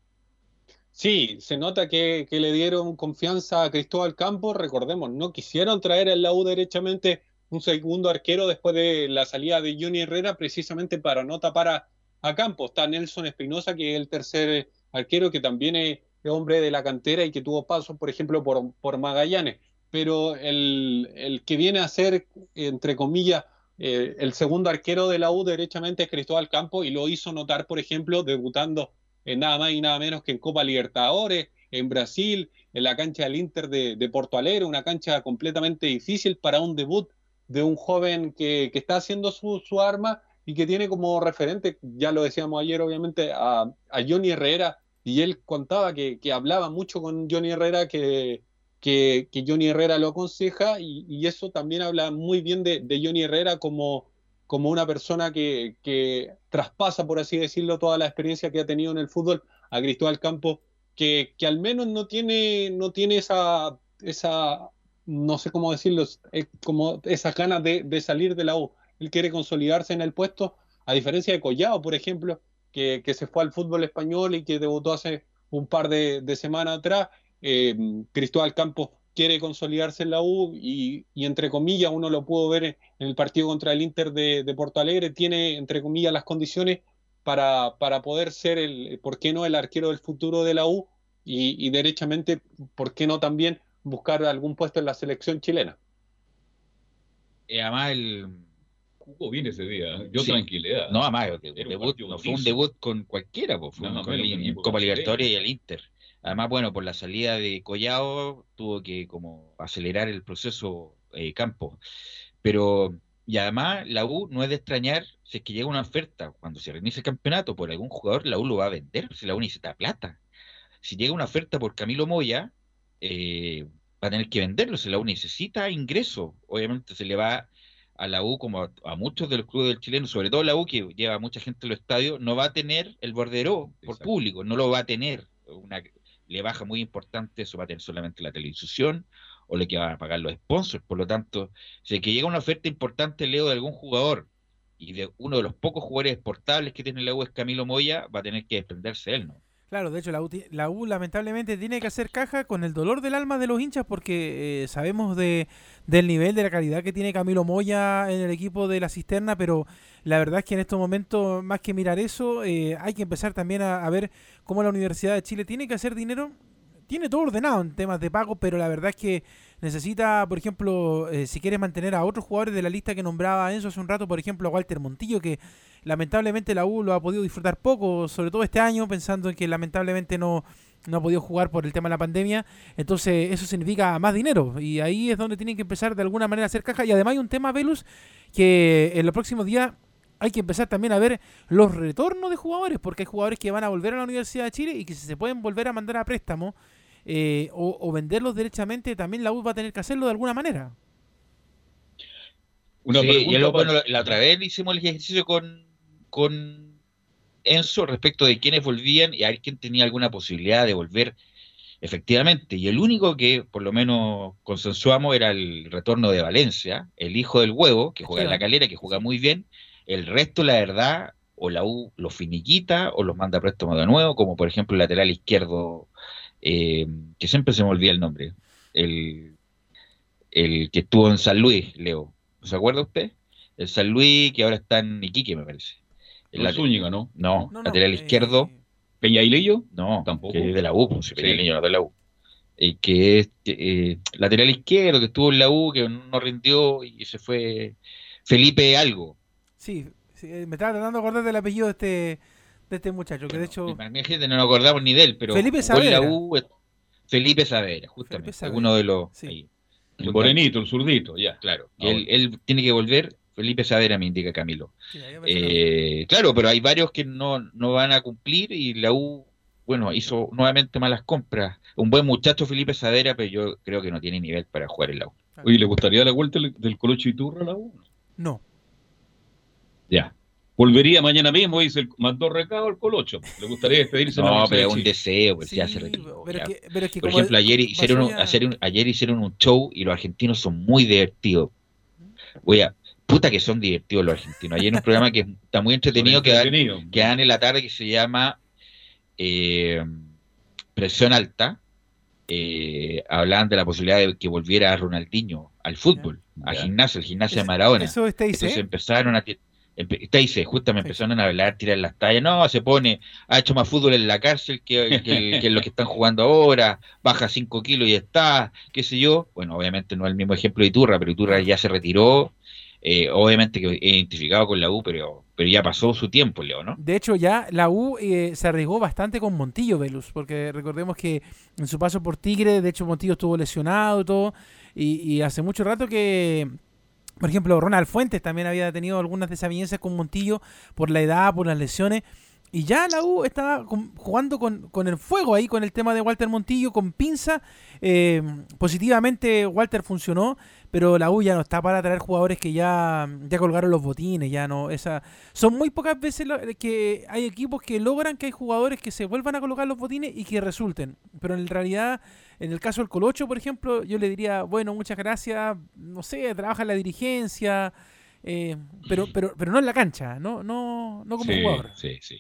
Sí, se nota que, que, le dieron confianza a Cristóbal Campos, recordemos, no quisieron traer al la U derechamente un segundo arquero después de la salida de Johnny Herrera, precisamente para no tapar a, Campos. Está Nelson Espinosa, que es el tercer arquero, que también es, hombre de la cantera y que tuvo pasos, por ejemplo, por, Magallanes. Pero el, el, que viene a ser, entre comillas, eh, el segundo arquero de la U derechamente es Cristóbal Campos y lo hizo notar, por ejemplo, debutando en nada más y nada menos que en Copa Libertadores, en Brasil, en la cancha del Inter de, de Porto Alegre, una cancha completamente difícil para un debut de un joven que, que está haciendo su, su, arma y que tiene como referente, ya lo decíamos ayer obviamente, a, a Johnny Herrera, y él contaba que, que, hablaba mucho con Johnny Herrera, que, que, Johnny Herrera lo aconseja, y, y, eso también habla muy bien de, de Johnny Herrera como, como una persona que, que, traspasa, por así decirlo, toda la experiencia que ha tenido en el fútbol a Cristóbal Campos, que, que al menos no tiene, no tiene esa, esa no sé cómo decirlo, es como esas ganas de, salir de la U. Él quiere consolidarse en el puesto, a diferencia de Collado, por ejemplo, que, se fue al fútbol español y que debutó hace un par de, semanas atrás. Eh, Cristóbal Campos quiere consolidarse en la U y, entre comillas, uno lo pudo ver en el partido contra el Inter de, de Porto Alegre, tiene entre comillas las condiciones para, para poder ser el, ¿por qué no?, el arquero del futuro de la U y, y derechamente, ¿por qué no también buscar algún puesto en la selección chilena. Y además el jugó bien ese día, yo sí. tranquilidad. No, además el, el debut, no fue un debut con cualquiera, pues, fue no, con el, en Copa Libertadores y el Inter. Además, bueno, por la salida de Collao tuvo que como acelerar el proceso eh, Campo. Pero, y además, la U no es de extrañar si es que llega una oferta cuando se reinicia el campeonato por algún jugador, la U lo va a vender, si la U necesita plata. Si llega una oferta por Camilo Moya, eh, va a tener que venderlo, si la U necesita ingreso, obviamente se le va a la U como a, a muchos de los clubes del chileno, sobre todo la U que lleva mucha gente a los estadios, no va a tener el bordero por Exacto. público, no lo va a tener, una, le baja muy importante, eso va a tener solamente la televisión o le que van a pagar los sponsors, por lo tanto, si que llega una oferta importante, Leo, de algún jugador, y de uno de los pocos jugadores exportables que tiene la U es Camilo Moya, va a tener que desprenderse él, ¿no? Claro, de hecho la U, la U, lamentablemente tiene que hacer caja con el dolor del alma de los hinchas porque eh, sabemos de, del nivel, de la calidad que tiene Camilo Moya en el equipo de la cisterna, pero la verdad es que en estos momentos, más que mirar eso, eh, hay que empezar también a, a, ver cómo la Universidad de Chile tiene que hacer dinero. Tiene todo ordenado en temas de pago, pero la verdad es que necesita, por ejemplo, eh, si quieres mantener a otros jugadores de la lista que nombraba Enzo hace un rato, por ejemplo, a Walter Montillo, que lamentablemente la U lo ha podido disfrutar poco, sobre todo este año, pensando en que lamentablemente no, no ha podido jugar por el tema de la pandemia. Entonces eso significa más dinero y ahí es donde tienen que empezar de alguna manera a hacer caja. Y además hay un tema, Velus, que en los próximos días hay que empezar también a ver los retornos de jugadores, porque hay jugadores que van a volver a la Universidad de Chile y que se pueden volver a mandar a préstamo eh, o, o venderlos derechamente, también la U va a tener que hacerlo de alguna manera. Una Sí, pregunta y lo- bueno, la otra vez hicimos el ejercicio con, con Enzo respecto de quiénes volvían y a ver quién tenía alguna posibilidad de volver efectivamente. Y el único que por lo menos consensuamos era el retorno de Valencia, el hijo del huevo, que juega en la calera, que juega muy bien. El resto, la verdad, o la U los finiquita o los manda a préstamo de nuevo, como por ejemplo el lateral izquierdo, eh, que siempre se me olvida el nombre, el, el que estuvo en San Luis, Leo. ¿Se acuerda usted? El San Luis que ahora está en Iquique, me parece. El No Zúñiga, ¿no? No, No, no, lateral eh, izquierdo. ¿Peñailillo? No, Tampoco. que es de la U, pues, si Sí. Peñalillo no de la U. Eh, que es eh, lateral izquierdo, que estuvo en la U, que no rindió y se fue Felipe algo. Sí, sí, me estaba tratando de acordar del apellido de este, de este muchacho, que de hecho... No nos acordamos ni de él, pero Felipe en la. U, Felipe Saavedra, justamente, Saavedra, uno de los... sí. ahí. El morenito, el zurdito, ya. Claro, él, él tiene que volver, Felipe Saavedra me indica Camilo. Sí, Eh, claro, pero hay varios que no, no van a cumplir y la U, bueno, hizo nuevamente malas compras. Un buen muchacho Felipe Saavedra, pero yo creo que no tiene nivel para jugar en la U. Oye, ¿le gustaría la vuelta del, del Colocho Iturra a la U? No. Ya. Volvería mañana mismo, dice, el, mandó recado al Colocho. ¿Le gustaría despedirse? No, pero es un deseo, pues ya se retiró. pero ya. es que- pero es que Por ejemplo, ayer hicieron, un, ayer hicieron un show y los argentinos son muy divertidos. Voy a, puta que son divertidos los argentinos. Ayer en un programa que está muy entretenido, que dan, Entretenido. que dan en la tarde que se llama eh, Presión Alta. Eh, hablaban de la posibilidad de que volviera Ronaldinho al fútbol, al gimnasio, el gimnasio de Maradona. Eso está ahí, Entonces empezaron a... ti- empe- Está ahí, se- justamente empezaron a hablar, tirar las tallas. No, se pone, ha hecho más fútbol en la cárcel que, que, que lo que están jugando ahora, baja 5 kilos y está, qué sé yo. Bueno, obviamente no es el mismo ejemplo de Iturra, pero Iturra ya se retiró. eh, obviamente que identificado con la U, pero, pero ya pasó su tiempo, Leo, ¿no? De hecho, ya la U eh, se arriesgó bastante con Montillo, Velus, porque recordemos que en su paso por Tigre, de hecho, Montillo estuvo lesionado y todo, y, y hace mucho rato que, por ejemplo, Ronald Fuentes también había tenido algunas desavenencias con Montillo por la edad, por las lesiones, y ya la U estaba jugando con, con el fuego ahí, con el tema de Walter Montillo, con pinza. eh, positivamente Walter funcionó, pero la U ya no está para traer jugadores que ya, ya colgaron los botines, ya no, esa, son muy pocas veces lo- que hay equipos que logran que hay jugadores que se vuelvan a colocar los botines y que resulten. Pero en realidad, en el caso del Colocho, por ejemplo, yo le diría, bueno, muchas gracias, no sé, trabaja en la dirigencia, eh, pero, pero, pero no en la cancha, no, no, no como Sí, jugador. sí, sí.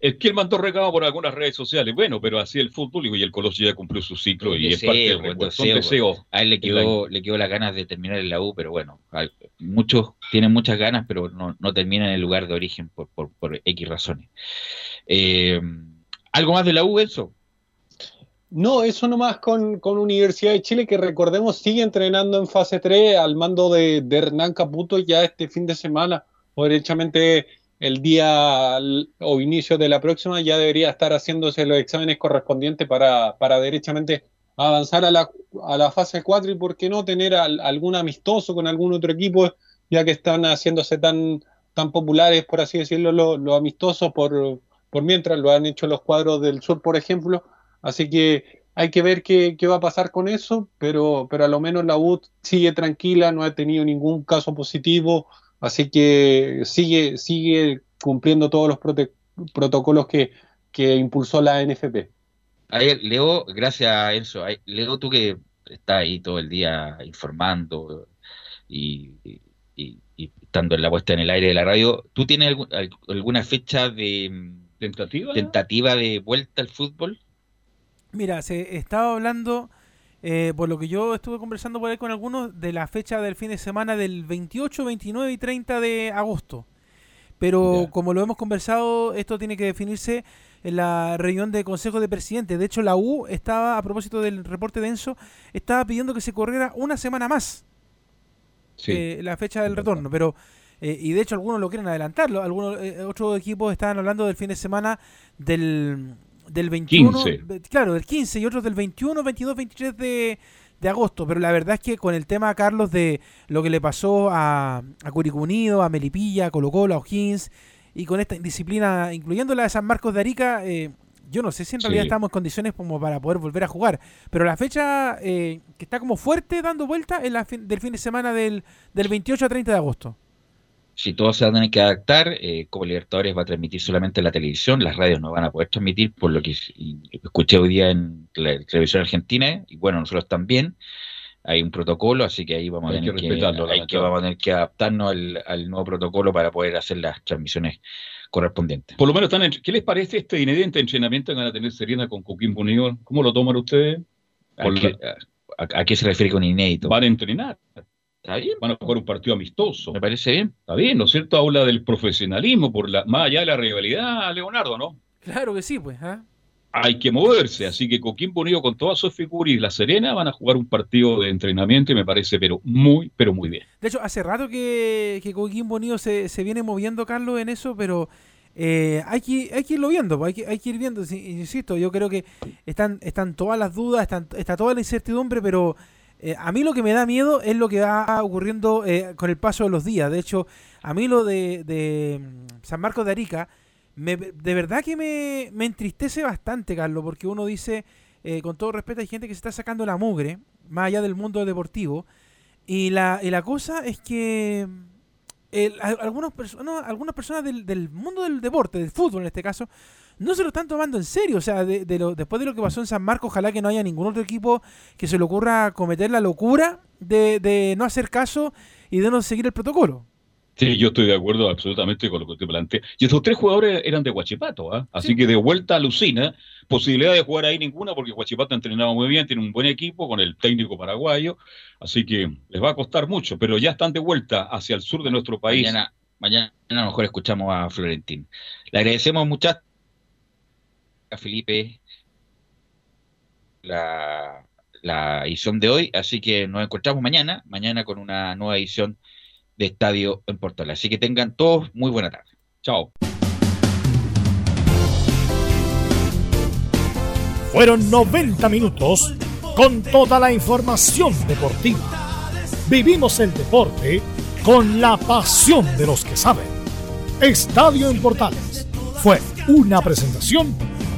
Es que él mandó recado por algunas redes sociales. Bueno, pero así el fútbol y el Colocho ya cumplió su ciclo y es parte del Deseo, recuerdo. Son deseo, deseos. A él le quedó, le quedó las ganas de terminar en la U, pero bueno, muchos tienen muchas ganas, pero no, no terminan en el lugar de origen por, por, por X razones. Eh, ¿Algo más de la U, Enzo? No, eso nomás con, con Universidad de Chile, que recordemos sigue entrenando en fase 3 al mando de, de Hernán Caputo ya este fin de semana, o derechamente el día o inicio de la próxima ya debería estar haciéndose los exámenes correspondientes para, para derechamente avanzar a la, a la fase 4 y por qué no tener al- algún amistoso con algún otro equipo, ya que están haciéndose tan, tan populares, por así decirlo, los, los amistosos por, por mientras lo han hecho los cuadros del sur, por ejemplo. Así que hay que ver qué, qué va a pasar con eso, pero, pero a lo menos la U sigue tranquila, no ha tenido ningún caso positivo, así que sigue, sigue cumpliendo todos los prote- protocolos que, que impulsó la NFP. Ahí, Leo, gracias Enzo. Leo, tú que estás ahí todo el día informando y, y- y- estando en la puesta en el aire de la radio, ¿tú tienes algu- al- alguna fecha de ¿Tentativa? tentativa de vuelta al fútbol? Mira, se estaba hablando, eh, por lo que yo estuve conversando por ahí con algunos, de la fecha del fin de semana del 28, 29 y 30 de agosto. Pero como lo hemos conversado, esto tiene que definirse en la reunión de Consejo de Presidentes. De hecho, la U estaba, a propósito del reporte denso, estaba pidiendo que se corriera una semana más eh, la fecha del retorno. Pero eh, y de hecho algunos lo quieren adelantarlo. Algunos eh, otros equipos estaban hablando del fin de semana del, del 21, 15. ve- claro, del 15 y otros del 21, 22, 23 de, de agosto. Pero la verdad es que con el tema, Carlos, de lo que le pasó a, a Curicó Unido, a Melipilla, a Colo Colo, a O'Higgins y con esta indisciplina, incluyendo la de San Marcos de Arica, eh, yo no sé si en realidad Sí. estamos en condiciones como para poder volver a jugar. Pero la fecha eh, que está como fuerte dando vuelta es la fin- del fin de semana del, del 28 a 30 de agosto. Si todos se van a tener que adaptar, eh, como Libertadores va a transmitir solamente en la televisión, las radios no van a poder transmitir, por lo que escuché hoy día en la televisión argentina, y bueno, nosotros también, hay un protocolo, así que ahí vamos a Hay tener que, hay vamos a tener que adaptarnos al, al nuevo protocolo para poder hacer las transmisiones correspondientes. Por lo menos están ¿Qué les parece este incidente entrenamiento que van a tener Serena con Coquimbo Unido? ¿Cómo lo toman ustedes? ¿A Por qué, la- a- a qué se refiere con inédito? Van a entrenar. ¿Está bien? Van a jugar un partido amistoso. Me parece bien. Está bien, ¿no es cierto? Habla del profesionalismo, por la, más allá de la rivalidad, Leonardo, ¿no? Claro que sí, pues. ¿ah? Hay que moverse, así que Coquimbo Unido con todas sus figuras y La Serena van a jugar un partido de entrenamiento y me parece, pero muy, pero muy bien. De hecho, hace rato que, que Coquimbo Unido se, se viene moviendo, Carlos, en eso, pero eh, hay, que, hay que irlo viendo, pues, hay que, hay que ir viendo. Insisto, yo creo que están, están todas las dudas, están, está toda la incertidumbre, pero eh, a mí lo que me da miedo es lo que va ocurriendo eh, con el paso de los días. De hecho, a mí lo de, mm, San Marcos de Arica, me- de verdad que me, me entristece bastante, Carlos, porque uno dice, eh, con todo respeto, hay gente que se está sacando la mugre, más allá del mundo deportivo, y la, y la cosa es que el- a- algunos perso- algunas personas del, del mundo del deporte, del fútbol en este caso, no se lo están tomando en serio. O sea, de, de lo, después de lo que pasó en San Marcos, ojalá que no haya ningún otro equipo que se le ocurra cometer la locura de, de no hacer caso y de no seguir el protocolo. Sí, yo estoy de acuerdo absolutamente con lo que usted plantea. Y estos tres jugadores eran de Huachipato, ¿ah? Así que de vuelta a Lucina, posibilidad de jugar ahí ninguna porque Huachipato ha entrenado muy bien, tiene un buen equipo con el técnico paraguayo, así que les va a costar mucho, pero ya están de vuelta hacia el sur de nuestro país. Mañana, mañana a lo mejor escuchamos a Florentín. Le agradecemos mucho Felipe la, la edición de hoy, así que nos encontramos mañana, mañana con una nueva edición de Estadio en Portal. Así que tengan todos muy buena tarde. Chao. Fueron 90 minutos con toda la información deportiva. Vivimos el deporte con la pasión de los que saben. Estadio en Portales fue una presentación